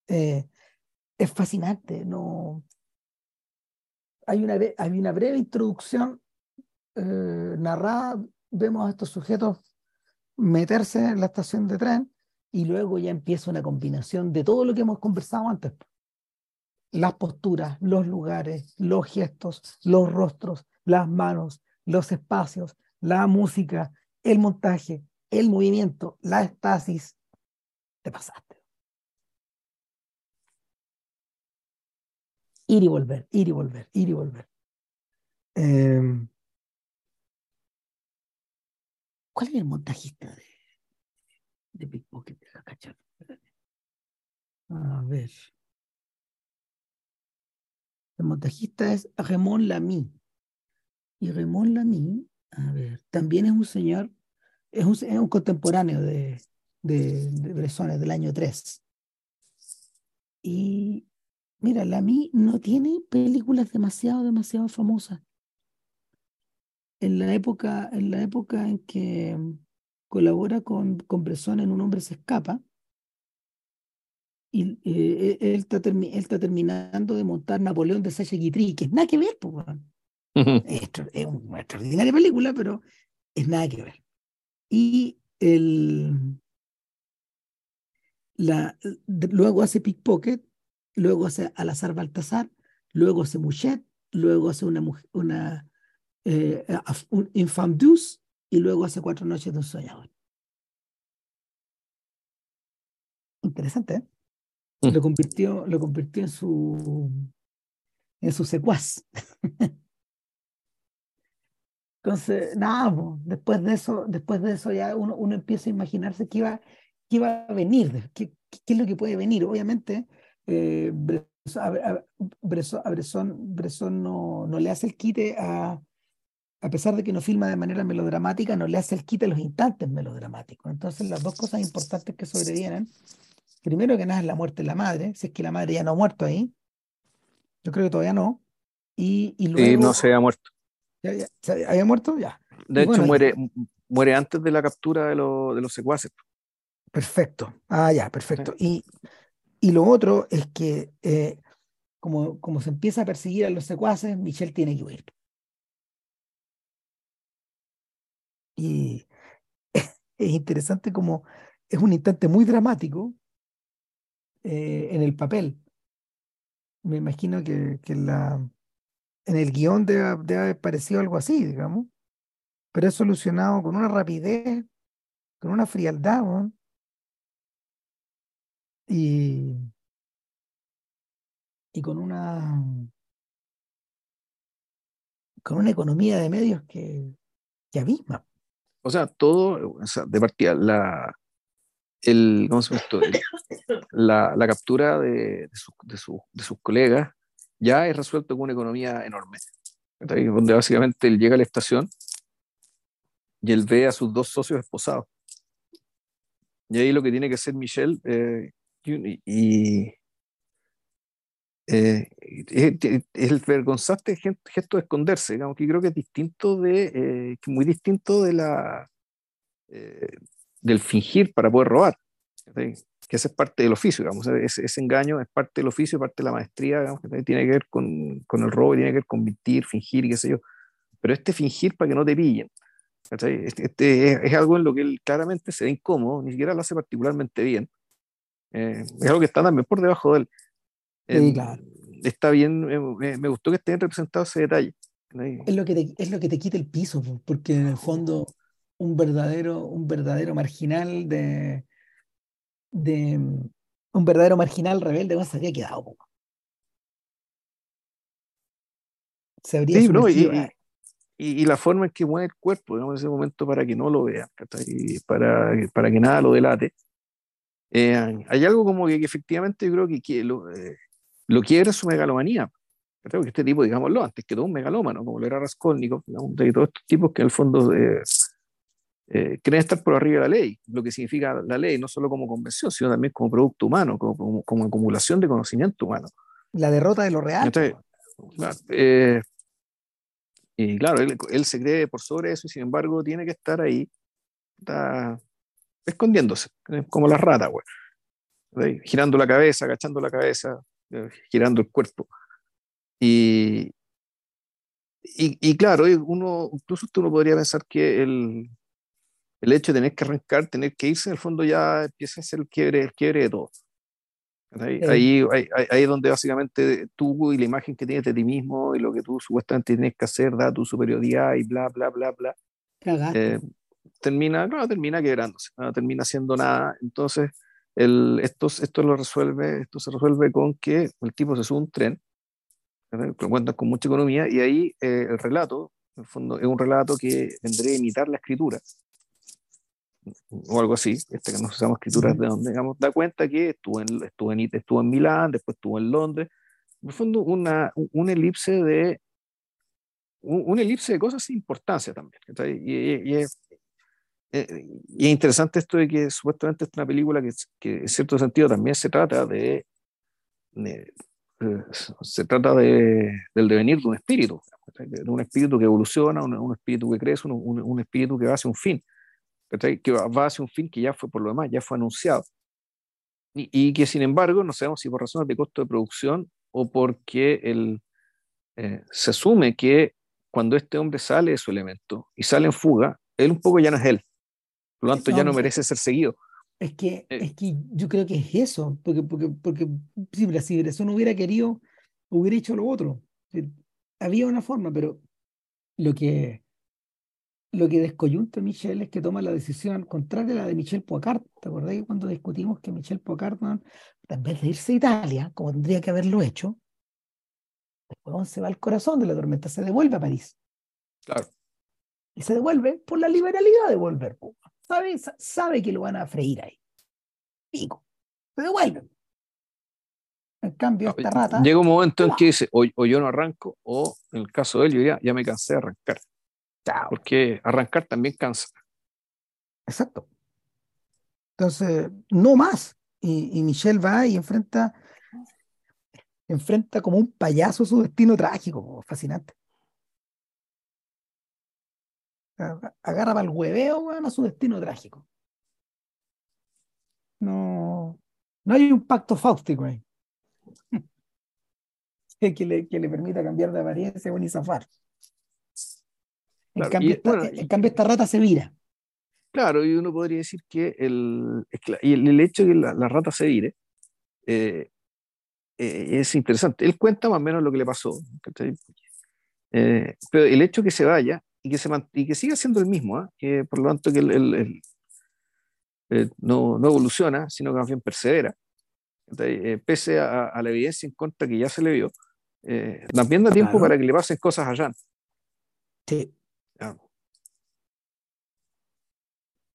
Eh, es fascinante, no. Hay una, hay una breve introducción eh, narrada, vemos a estos sujetos meterse en la estación de tren y luego ya empieza una combinación de todo lo que hemos conversado antes. Las posturas, los lugares, los gestos, los rostros, las manos, los espacios, la música, el montaje, el movimiento, la estasis. Te pasaste. Ir y volver, ir y volver, ir y volver. Eh, ¿Cuál es el montajista de, de Pickpocket? A ver. El montajista es Raymond Lamy. Y Raymond Lamy, a ver, también es un señor, es un, es un contemporáneo de, de, de Bresson, del año 3. Y mira, Lamy no tiene películas demasiado, demasiado famosas en la época en, la época en que colabora con, con Bresson en Un hombre se escapa, y eh, él, está él, está terminando de montar Napoleón de Sacha Guitry, que es nada que ver, pues, es, es, una extraordinaria película, pero es nada que ver. Y el, la, luego hace Pickpocket, luego hace Alazar Baltasar, luego hace Mouchet, luego hace una, una eh, un Infam y luego hace cuatro noches de un soñador. Interesante, ¿eh? lo convirtió, lo convirtió en su en su secuaz. Entonces, nada, después de eso, después de eso ya uno, uno empieza a imaginarse qué iba, qué iba a venir, qué, qué, es lo que puede venir. Obviamente, eh, Bresson, Bresson, no, no, le hace el quite a, a pesar de que no filma de manera melodramática, no le hace el quite a los instantes melodramáticos. Entonces, las dos cosas importantes que sobrevienen, primero que nada es la muerte de la madre, si es que la madre ya no ha muerto ahí, yo creo que todavía no, y, y luego... Sí, no se ha muerto. ¿Ya, había muerto? Ya. De hecho, muere, muere antes de la captura de, de los secuaces. Perfecto. Ah, ya, perfecto. Y, y lo otro es que eh, como, como se empieza a perseguir a los secuaces, Michelle tiene que huir. Y es interesante como es un instante muy dramático eh, en el papel. Me imagino que, que la, en el guion debe, haber parecido algo así, digamos, pero es solucionado con una rapidez, con una frialdad, y, y con una con una economía de medios que, que abisma. O sea, todo, o sea, de partida, la, el, ¿cómo se la, la, captura de, de, de, de sus colegas ya es resuelto con una economía enorme. Donde básicamente él llega a la estación y él ve a sus dos socios esposados. Y ahí lo que tiene que hacer Michelle eh, y, eh, es, el vergonzante gesto de esconderse, digamos que creo que es distinto de, eh, muy distinto de la, del fingir para poder robar que ese es parte del oficio, digamos, ese, ese, engaño es parte del oficio, parte de la maestría, digamos, que tiene que ver con, con, el robo, tiene que ver con mentir, fingir, qué sé yo. Pero este fingir para que no te pillen, este, este es, algo en lo que él claramente se ve incómodo, ni siquiera lo hace particularmente bien. Eh, es algo que está también por debajo de él. Está bien, me, me, gustó que esté representado ese detalle. Es lo, que te, es lo que te quita el piso, porque en el fondo un verdadero, un verdadero marginal de, de un verdadero marginal rebelde no se habría quedado. Se habría sí, y, y, la forma en que mueve el cuerpo en ese momento para que no lo vean, para, para que nada lo delate. Eh, hay algo como que, efectivamente yo creo que, lo, eh, lo quiere su megalomanía. Creo que este tipo, digámoslo, antes que todo un megalómano, como lo era Raskolnikov, de todos estos tipos que en el fondo eh, eh, creen estar por arriba de la ley, lo que significa la ley, no solo como convención, sino también como producto humano, como, como, acumulación de conocimiento humano. La derrota de lo real. Eh, y claro, él, se cree por sobre eso y sin embargo tiene que estar ahí, está escondiéndose, eh, como la rata, girando la cabeza, agachando la cabeza, girando el cuerpo. Y, y, y, claro, uno, incluso uno podría pensar que el, el hecho de tener que arrancar, tener que irse, en el fondo ya empieza a ser el quiebre, el quiebre de todo. Ahí, ahí, ahí, es donde básicamente tú y la imagen que tienes de ti mismo y lo que tú supuestamente tienes que hacer, da tu superioridad y bla, bla, bla, bla. Eh, termina, no, termina quebrándose, no termina haciendo nada. Entonces, el, esto, esto lo resuelve, esto se resuelve con que el tipo se sube un tren, cuenta con mucha economía, y ahí eh, el relato, en el fondo, es un relato que vendría a imitar la escritura. O algo así, este que no usamos escrituras de donde, digamos, da cuenta que estuvo en, estuvo en, estuvo en Milán, después estuvo en Londres, en el fondo una, un elipse de un, elipse de cosas sin importancia también. Y, es, eh, y, es, interesante esto de que supuestamente es una película que, que en cierto sentido también se trata de, de eh, se trata de, del devenir de un espíritu, de un espíritu que evoluciona, un, un espíritu que crece, un, un, espíritu que va hacia un fin que va hacia un fin que ya fue por lo demás, ya fue anunciado. Y, y que sin embargo, no sabemos si por razones de costo de producción o porque el, eh, se asume que cuando este hombre sale de su elemento y sale en fuga, él un poco ya no es él. Por lo tanto, ya no merece ser seguido. Es que, eh. es que yo creo que es eso, porque, porque, porque si Bresson hubiera querido, hubiera hecho lo otro. Había una forma, pero lo que, lo que descoyunta a Michelle es que toma la decisión contraria a la de Michel Poicart. ¿Te acordás que cuando discutimos que Michel Poicart, en vez de irse a Italia, como tendría que haberlo hecho, después se va al corazón de la tormenta, se devuelve a París. Claro. Y se devuelve por la liberalidad de volver. Sabe, sabe que lo van a freír ahí. Pico. Se devuelve. En cambio, esta rata. Llega un momento en que dice, o, yo no arranco, o en el caso de él, yo diría, ya me cansé de arrancar. Porque arrancar también cansa. Exacto. Entonces, no más. Y, y Michelle va y enfrenta, enfrenta como un payaso su destino trágico, fascinante. Agarra para el hueveo, a su destino trágico. No, no hay un pacto fáustico ahí. que, le, que le permita cambiar de apariencia o ni zafar. En, cambio, esta, en cambio, esta rata se vira. Claro, y uno podría decir que el, el, hecho de que la, rata se vire eh, eh, es interesante. Él cuenta más o menos lo que le pasó. Eh, pero el hecho de que se vaya y que, se y que siga siendo el mismo, ¿ah? que por lo tanto que el, no, no, evoluciona, sino que más bien persevera, pese a, a, la evidencia en contra que ya se le vio, también da tiempo para que le pasen cosas allá. Sí.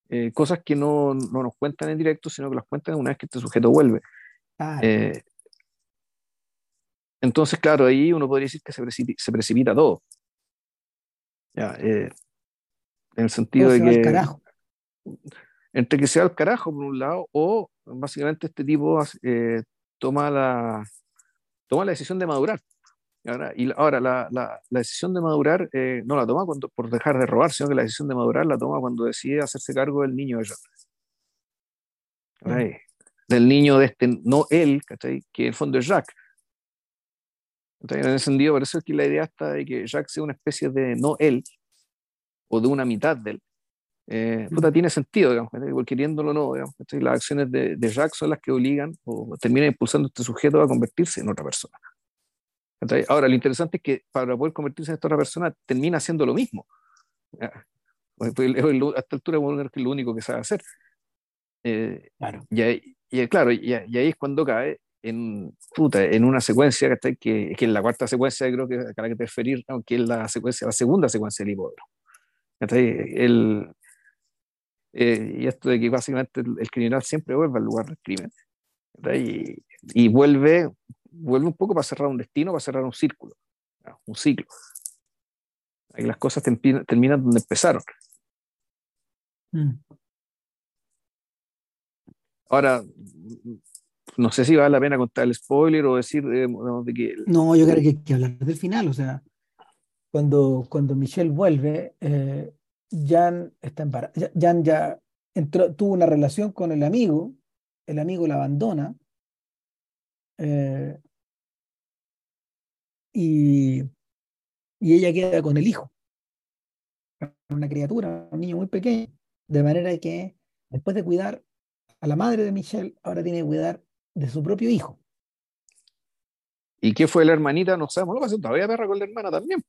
Eh, cosas que no, no, nos cuentan en directo, sino que las cuentan una vez que este sujeto vuelve. Eh, entonces, claro, ahí uno podría decir que se, se precipita todo. Ya, eh, en el sentido de que. Carajo. Entre que sea el carajo, por un lado, o básicamente este tipo toma, la, toma la decisión de madurar. Ahora, y ahora la, la, la decisión de madurar eh, no la toma cuando, por dejar de robar, sino que la decisión de madurar la toma cuando decide hacerse cargo del niño de Jacques. Del niño de este, no él, ¿cachai? que en el fondo es Jacques. En ese sentido, por eso es que la idea está de que Jacques sea una especie de no él, o de una mitad de él. Eh, puta, tiene sentido, digamos, porque queriéndolo no, digamos, las acciones de, de Jacques son las que obligan o terminan impulsando a este sujeto a convertirse en otra persona. Ahora, lo interesante es que para poder convertirse en esta otra persona termina haciendo lo mismo. Pues, pues, a esta altura es lo único que sabe hacer. Eh, claro. Y, ahí, claro, y, ahí es cuando cae en, puta, en una secuencia que, que, que en la cuarta secuencia creo que a la que te referir, aunque es la secuencia, la segunda secuencia del hipódromo. El, eh, y esto de que básicamente el, criminal siempre vuelve al lugar del crimen. Y, y, vuelve vuelve un poco para cerrar un destino, para cerrar un círculo, un ciclo. Ahí las cosas terminan donde empezaron. Mm. Ahora, no sé si vale la pena contar el spoiler o decir eh, de que... No, yo creo que hay que hablar del final, o sea, cuando, cuando Michelle vuelve, eh, Jan está embarazada. Jan ya entró, tuvo una relación con el amigo, el amigo la abandona, eh, y, y ella queda con el hijo, una criatura, un niño muy pequeño, de manera que después de cuidar a la madre de Michelle, ahora tiene que cuidar de su propio hijo. ¿Y qué fue la hermanita? No sabemos, lo pasó todavía perra con la hermana también.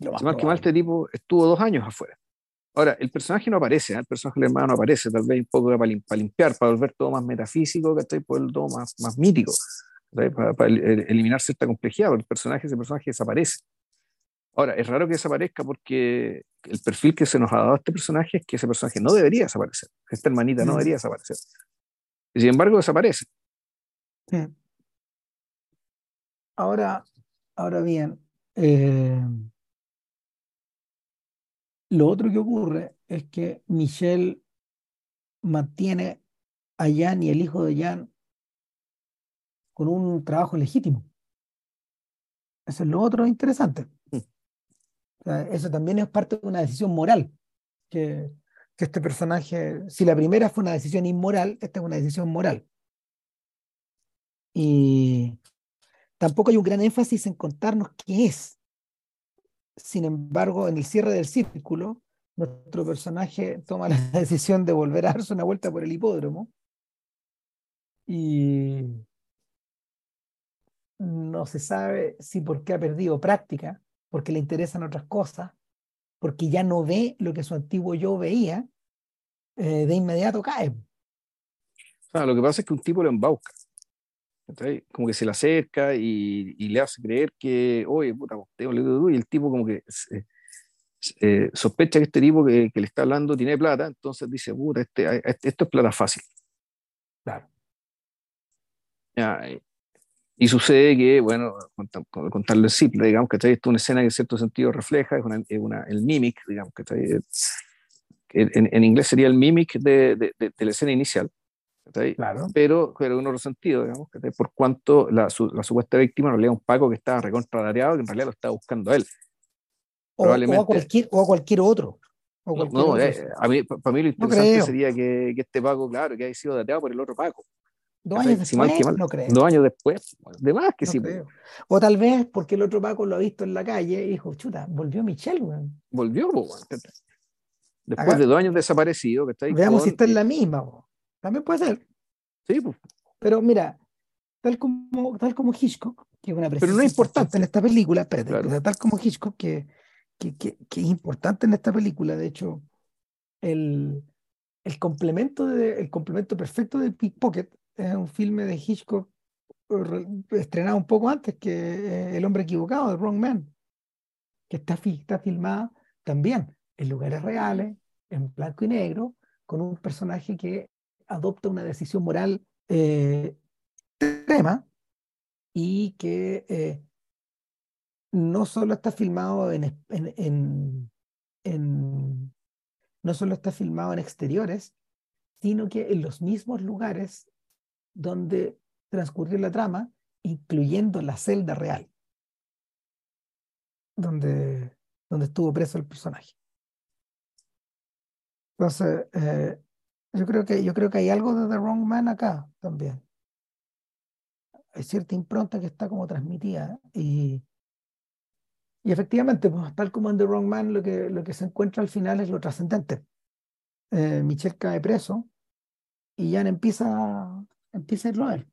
Lo más, que mal, este tipo estuvo dos años afuera. Ahora, el personaje no aparece, ¿eh? el personaje del hermano no aparece, tal vez un poco para, limpiar, para volver todo más metafísico, que estoy por todo más, más mítico para, eliminar cierta complejidad, porque el personaje, ese personaje desaparece. Ahora, es raro que desaparezca porque el perfil que se nos ha dado a este personaje es que ese personaje no debería desaparecer, esta hermanita no mm. debería desaparecer. Sin embargo, desaparece. Ahora, ahora bien, eh, lo otro que ocurre es que Michelle mantiene a Jan y el hijo de Jan con un trabajo legítimo. Eso es lo otro interesante. Eso también es parte de una decisión moral, que, que este personaje, si la primera fue una decisión inmoral, esta es una decisión moral. Y tampoco hay un gran énfasis en contarnos qué es. Sin embargo, en el cierre del círculo, nuestro personaje toma la decisión de volver a darse una vuelta por el hipódromo y, no se sabe si porque ha perdido práctica, porque le interesan otras cosas, porque ya no ve lo que su antiguo yo veía, eh, de inmediato cae. lo que pasa es que un tipo lo embauca. Como que se le acerca y, le hace creer que, oye, puta, y el tipo como que eh, sospecha que este tipo que, le está hablando tiene plata, entonces dice, puta, este, este esto es plata fácil. Claro. y sucede que, bueno, contarlo en simple, digamos que esto es una escena que en cierto sentido refleja, es, una, el mimic, digamos que en, en, inglés sería el mimic de, de, de la escena inicial. Claro. Pero, pero en otro sentido, digamos, por cuanto la, la supuesta víctima en realidad un Paco que estaba recontradareado, que en realidad lo estaba buscando a él. O, Probablemente, o, a, cualquier, o a cualquier otro. no, eh, a mí, para mí lo interesante sería que, que, este Paco, claro, que haya sido dateado por el otro Paco. Dos años después, no creo. Dos años después, de más que sí. O tal vez porque el otro Paco lo ha visto en la calle y dijo, chuta, volvió Michelle, weón. Volvió, weón. Después de dos años desaparecido, que está ahí. Veamos si está en la misma, weón. También puede ser. Sí, pues. Pero mira, tal como, tal como Hitchcock, que es una Pero no es importante en esta película, espérate, tal como Hitchcock, que, que, que, que, es importante en esta película, de hecho, el, el, complemento, de, el complemento perfecto de Pickpocket es un filme de Hitchcock estrenado un poco antes que eh, El hombre equivocado, The Wrong Man, que está, está filmada también en lugares reales, en blanco y negro, con un personaje que adopta una decisión moral eh, extrema y que eh, no solo está filmado en, en, en, no solo está filmado en exteriores, sino que en los mismos lugares donde transcurrió la trama, incluyendo la celda real, donde, donde estuvo preso el personaje. Entonces, eh, yo creo que, yo creo que hay algo de The Wrong Man acá también. Hay cierta impronta que está como transmitida. Y, y efectivamente, pues, tal como en The Wrong Man, lo que, lo que se encuentra al final es lo trascendente. Eh, Michelle cae preso y Jan empieza, empieza a irlo a él.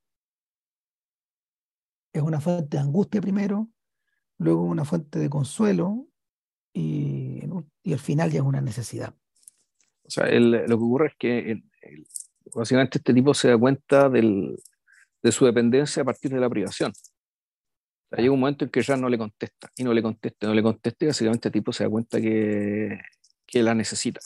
Es una fuente de angustia primero, luego una fuente de consuelo y, y al final ya es una necesidad. O sea, lo que ocurre es que básicamente este tipo se da cuenta del, de su dependencia a partir de la privación. O llega un momento en que ya no le contesta, y no le contesta, no le contesta, y básicamente el tipo se da cuenta que, que la necesita.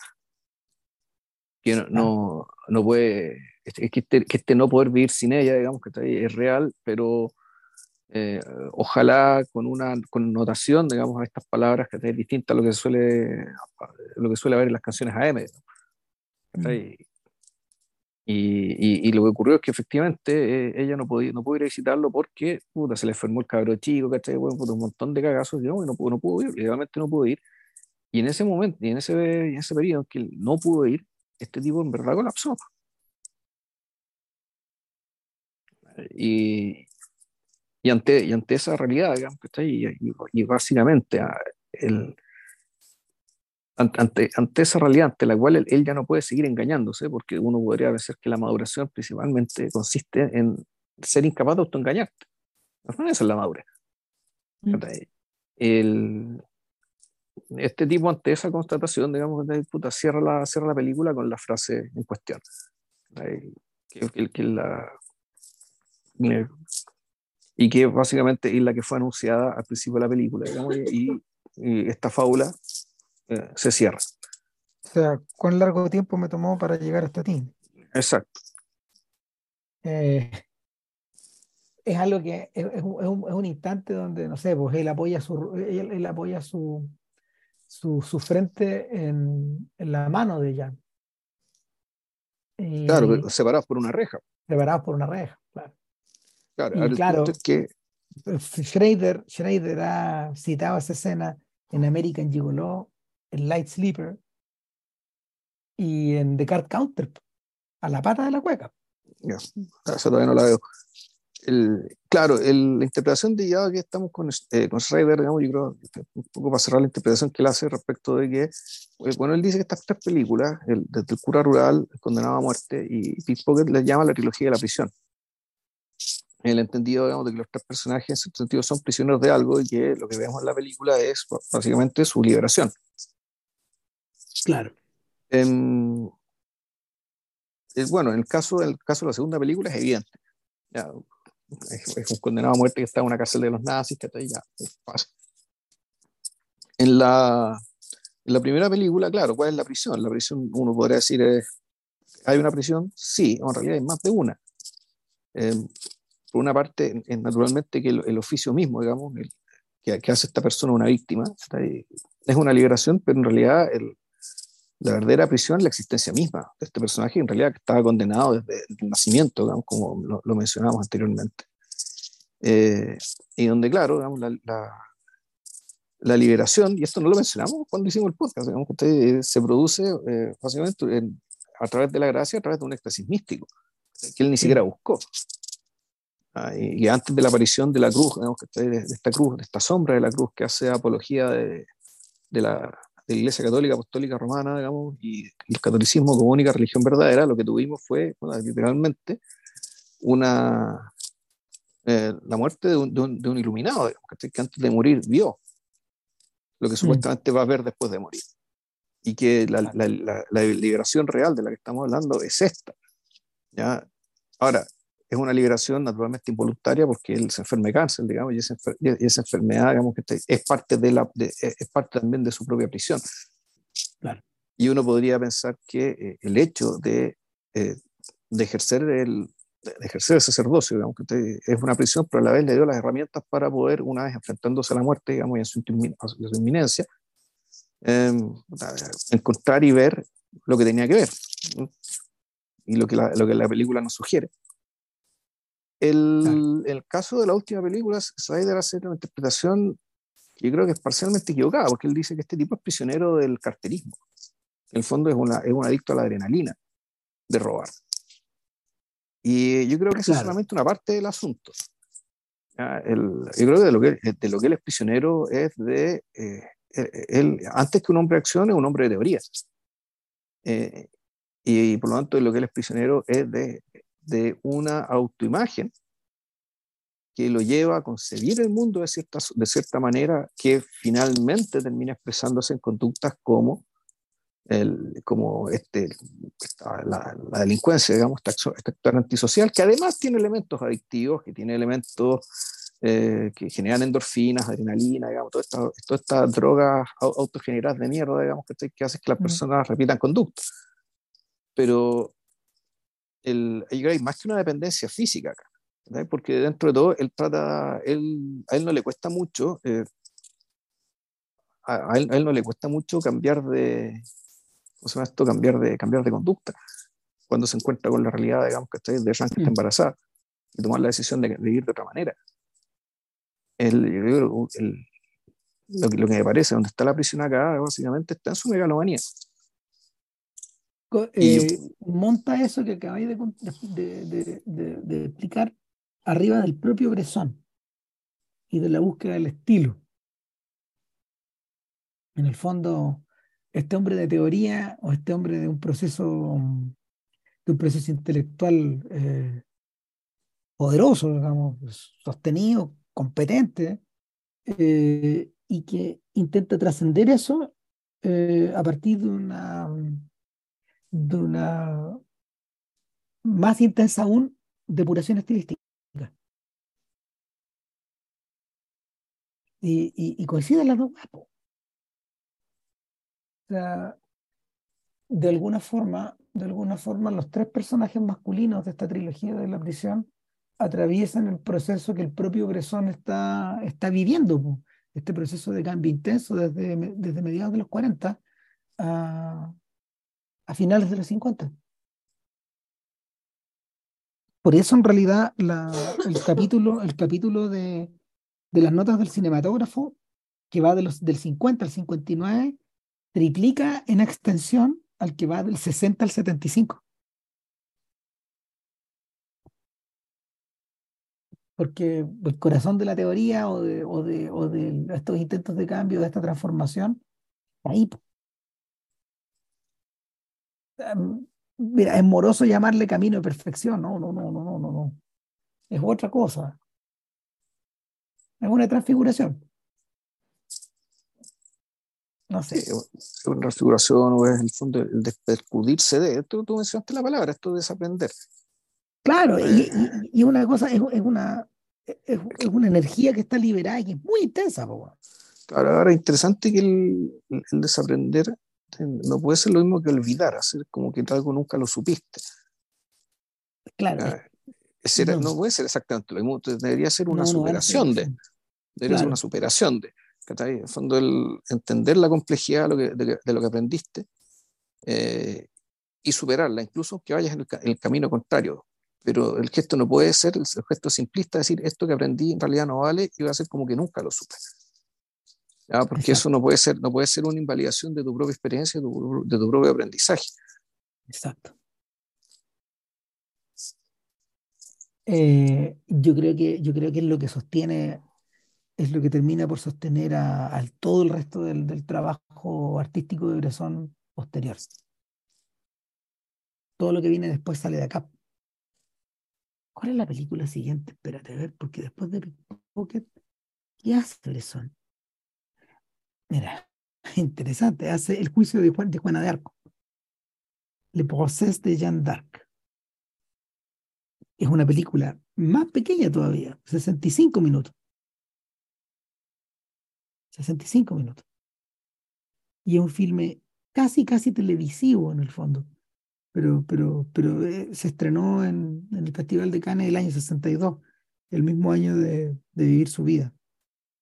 Que no, no, no puede, es que este, que este, no poder vivir sin ella, digamos que es real, pero eh, ojalá con una connotación, digamos, a estas palabras que es distinta a lo que suele, lo que suele haber en las canciones AM. Mm. Y, y, lo que ocurrió es que efectivamente eh, ella no podía, no pudo ir a visitarlo porque puta, se le enfermó el cabro chico, ¿cachai? Bueno, un montón de cagazos, digamos, y no, no pudo ir, legalmente no pudo ir. Y en ese momento, y en ese, en ese periodo en que no pudo ir, este tipo en verdad colapsó. Y, y, ante, y ante esa realidad, digamos, y, y, básicamente ah, el, ante, ante esa realidad ante la cual él, ya no puede seguir engañándose, porque uno podría pensar que la maduración principalmente consiste en ser incapaz de autoengañarte. No esa es la madurez. Mm. El, este tipo, ante esa constatación, digamos, de puta, cierra, la, cierra la película con la frase en cuestión. Que, que, la, eh, y que básicamente es la que fue anunciada al principio de la película, digamos, y, y esta fábula eh, se cierra. O sea, ¿cuán largo tiempo me tomó para llegar hasta ti? Exacto. Eh, es algo que es, un, es, un, instante donde, no sé, pues él apoya su, él, apoya su, su, su, frente en, en, la mano de Jan. claro, separados por una reja. Separados por una reja, claro. Y claro que... Schrader, Schrader ha citado esa escena en American Gigolo en Light Sleeper y en The Card Counter, a la pata de la cueca. eso todavía no la veo. El, claro, el, la interpretación de ya que estamos con, eh, con Schreiber, digamos, yo creo, un poco para cerrar la interpretación que él hace respecto de que, eh, bueno, él dice que estas tres películas, el, desde el cura rural, condenado a muerte, y Pickpocket les llama la trilogía de la prisión. En el entendido, digamos, de que los tres personajes, en cierto sentido, son prisioneros de algo y que lo que vemos en la película es básicamente su liberación Claro. Em, bueno, en el caso, el caso de la segunda película es evidente. es, un condenado a muerte que está en una cárcel de los nazis, que ya pasa. En la, en la primera película, claro, ¿cuál es la prisión? La prisión, uno podría decir, es, ¿hay una prisión? Sí, en realidad hay más de una. Em, por una parte, es naturalmente que el, oficio mismo, digamos, que, que, hace esta persona una víctima, es una liberación, pero en realidad el, la verdadera prisión es la existencia misma de este personaje, en realidad estaba condenado desde el nacimiento, digamos, como lo, lo mencionamos anteriormente. Eh, y donde, claro, digamos, la, la, la, liberación, y esto no lo mencionamos cuando hicimos el podcast, digamos, que usted, se produce eh, básicamente a través de la gracia, a través de un éxtasis místico, que él ni siquiera buscó. Ah, y, antes de la aparición de la cruz, de, de, esta cruz, de esta sombra de la cruz que hace apología de, de la, de la Iglesia Católica Apostólica Romana, digamos, y el catolicismo como única religión verdadera, lo que tuvimos fue, literalmente, una, eh, la muerte de un, de un, iluminado, digamos, que antes de morir vio lo que mm. supuestamente va a ver después de morir. Y que la, la, la, liberación real de la que estamos hablando es esta. ¿ya? Ahora, es una liberación naturalmente involuntaria porque él se enferma de cáncer, digamos, y esa, esa enfermedad, digamos, que es parte, de la, es parte también de su propia prisión. Claro. Y uno podría pensar que eh, el hecho de, eh, de, ejercer el, de ejercer el sacerdocio, digamos, que es una prisión, pero a la vez le dio las herramientas para poder, una vez enfrentándose a la muerte, digamos, y a su, inminencia, em, encontrar y ver lo que tenía que ver. Y lo que la, lo que la película nos sugiere. El, el, caso de la última película, Snyder hace una interpretación que yo creo que es parcialmente equivocada, porque él dice que este tipo es prisionero del carterismo. En el fondo es, una, es un adicto a la adrenalina de robar. Y yo creo que eso es solamente una parte del asunto. El, yo creo que de lo que, de lo que él es prisionero es de, eh, él, antes que un hombre de acción, es un hombre de teorías. Eh, y, y, por lo tanto, de lo que él es prisionero es de de una autoimagen que lo lleva a concebir el mundo de cierta, de cierta manera que finalmente termina expresándose en conductas como, el, como este, la, delincuencia, digamos, este, este actor antisocial, que además tiene elementos adictivos, que tiene elementos eh, que generan endorfinas, adrenalina, digamos, todas estas toda esta drogas autogeneradas de mierda, digamos, que, que hacen que las personas repitan conductas. Pero el, hay más que una dependencia física acá, porque dentro de todo él trata, él, a él no le cuesta mucho, eh, a, él, no le cuesta mucho cambiar de, ¿cómo se llama esto? Cambiar de, cambiar de conducta cuando se encuentra con la realidad, digamos, que está de Jean que está embarazada y tomar la decisión de, vivir de otra manera. El, lo, lo, que me parece, donde está la prisión acá, básicamente está en su megalomanía. Eh, monta eso que acabáis de, de, explicar arriba del propio Bresson y de la búsqueda del estilo. En el fondo, este hombre de teoría o este hombre de un proceso, de un proceso intelectual eh, poderoso, digamos, sostenido, competente, eh, y que intenta trascender eso a partir de una de una más intensa aún depuración estilística. Y, y, coinciden las dos O sea, de alguna forma, de alguna forma, los tres personajes masculinos de esta trilogía de la prisión atraviesan el proceso que el propio Bresson está, está viviendo, este proceso de cambio intenso desde, desde mediados de los 40 a, a finales de los 50. Por eso en realidad el capítulo, el capítulo de, las notas del cinematógrafo, que va de los, del 50 al 59, triplica en extensión al que va del 60 al 75. Porque el corazón de la teoría o de, o de, o de estos intentos de cambio, de esta transformación, ahí. Mira, es moroso llamarle camino de perfección, no, no, no, no, no, no, no. Es otra cosa. Es una transfiguración. No sé. es una refiguración o es el fondo el despercudirse de. Tú, tú mencionaste la palabra, esto de desaprender. Claro, y, y, una cosa, es, es una, es, una energía que está liberada y que es muy intensa. Po. Claro, ahora es interesante que el, el, desaprender no puede ser lo mismo que olvidar, hacer como que algo nunca lo supiste. Claro. no. puede ser exactamente lo mismo, debería ser una superación de. Debería ser una superación de. En el fondo, el entender la complejidad de lo que, de, lo que aprendiste eh, y superarla, incluso que vayas en el, camino contrario. Pero el gesto no puede ser el, gesto simplista, decir esto que aprendí en realidad no vale y va a ser como que nunca lo supe. Porque eso no puede, ser, no puede ser una invalidación de tu propia experiencia, de tu, de tu propio aprendizaje. Exacto. Eh, yo, creo que, yo creo que es lo que sostiene, es lo que termina por sostener a, todo el resto del, del, trabajo artístico de Bresson posterior. Todo lo que viene después sale de acá. ¿Cuál es la película siguiente? Espérate a ver, porque después de Pickpocket, ¿qué hace Bresson? Mira, interesante, hace el juicio de, Juan, de Juana de Arco. Le procès de Jeanne d'Arc es una película más pequeña todavía, 65 minutos. 65 minutos. Y es un filme casi, casi televisivo en el fondo. Pero, pero, pero eh, se estrenó en, el Festival de Cannes el año 62, el mismo año de, vivir su vida.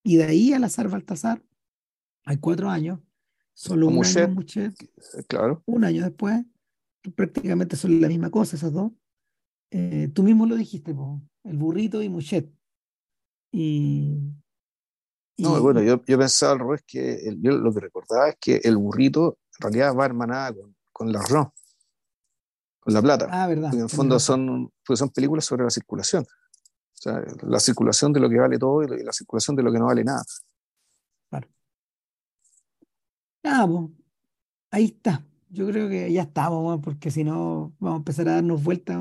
Y de ahí al azar Baltasar, hay cuatro años, solo un año claro. un año después, prácticamente son la misma cosa esas dos, eh, tú mismo lo dijiste, el burrito y Muchet. Y, no, bueno, yo, yo pensaba al revés que yo lo que recordaba es que el burrito en realidad va hermanada con, con la arroz, con la plata. Ah, verdad. en el fondo son, pues son películas sobre la circulación. O sea, la circulación de lo que vale todo y la circulación de lo que no vale nada. Claro. Ah, pues, ahí está. Yo creo que ya estamos, porque si no vamos a empezar a darnos vueltas,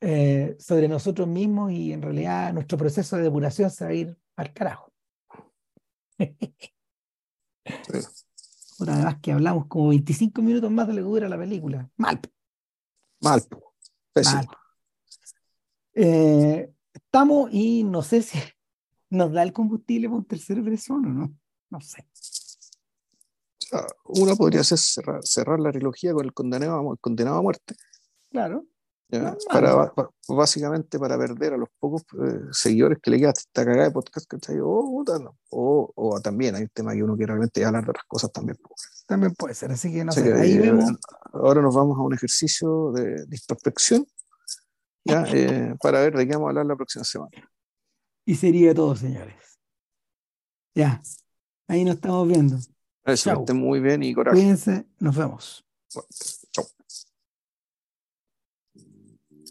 eh, sobre nosotros mismos y en realidad nuestro proceso de depuración se va a ir al carajo. además que hablamos como 25 minutos más de lo que dura la película. Mal. Mal. Eh, estamos y no sé si nos da el combustible para un tercer Bresson o no. No sé. Una podría ser cerrar, la trilogía con el condenado, el condenado a muerte. Claro. Para, básicamente para perder a los pocos eh, seguidores que le queda esta cagada de podcast, O, o, o, también hay un tema que uno quiere realmente hablar de otras cosas también. También puede ser, así que no sé, ahí vemos. Ahora nos vamos a un ejercicio de, introspección ¿ya? Eh, para ver de qué vamos a hablar la próxima semana. Y sería todo, señores. Ya, ahí nos estamos viendo. Eso, estén muy bien y coraje. Cuídense, nos vemos.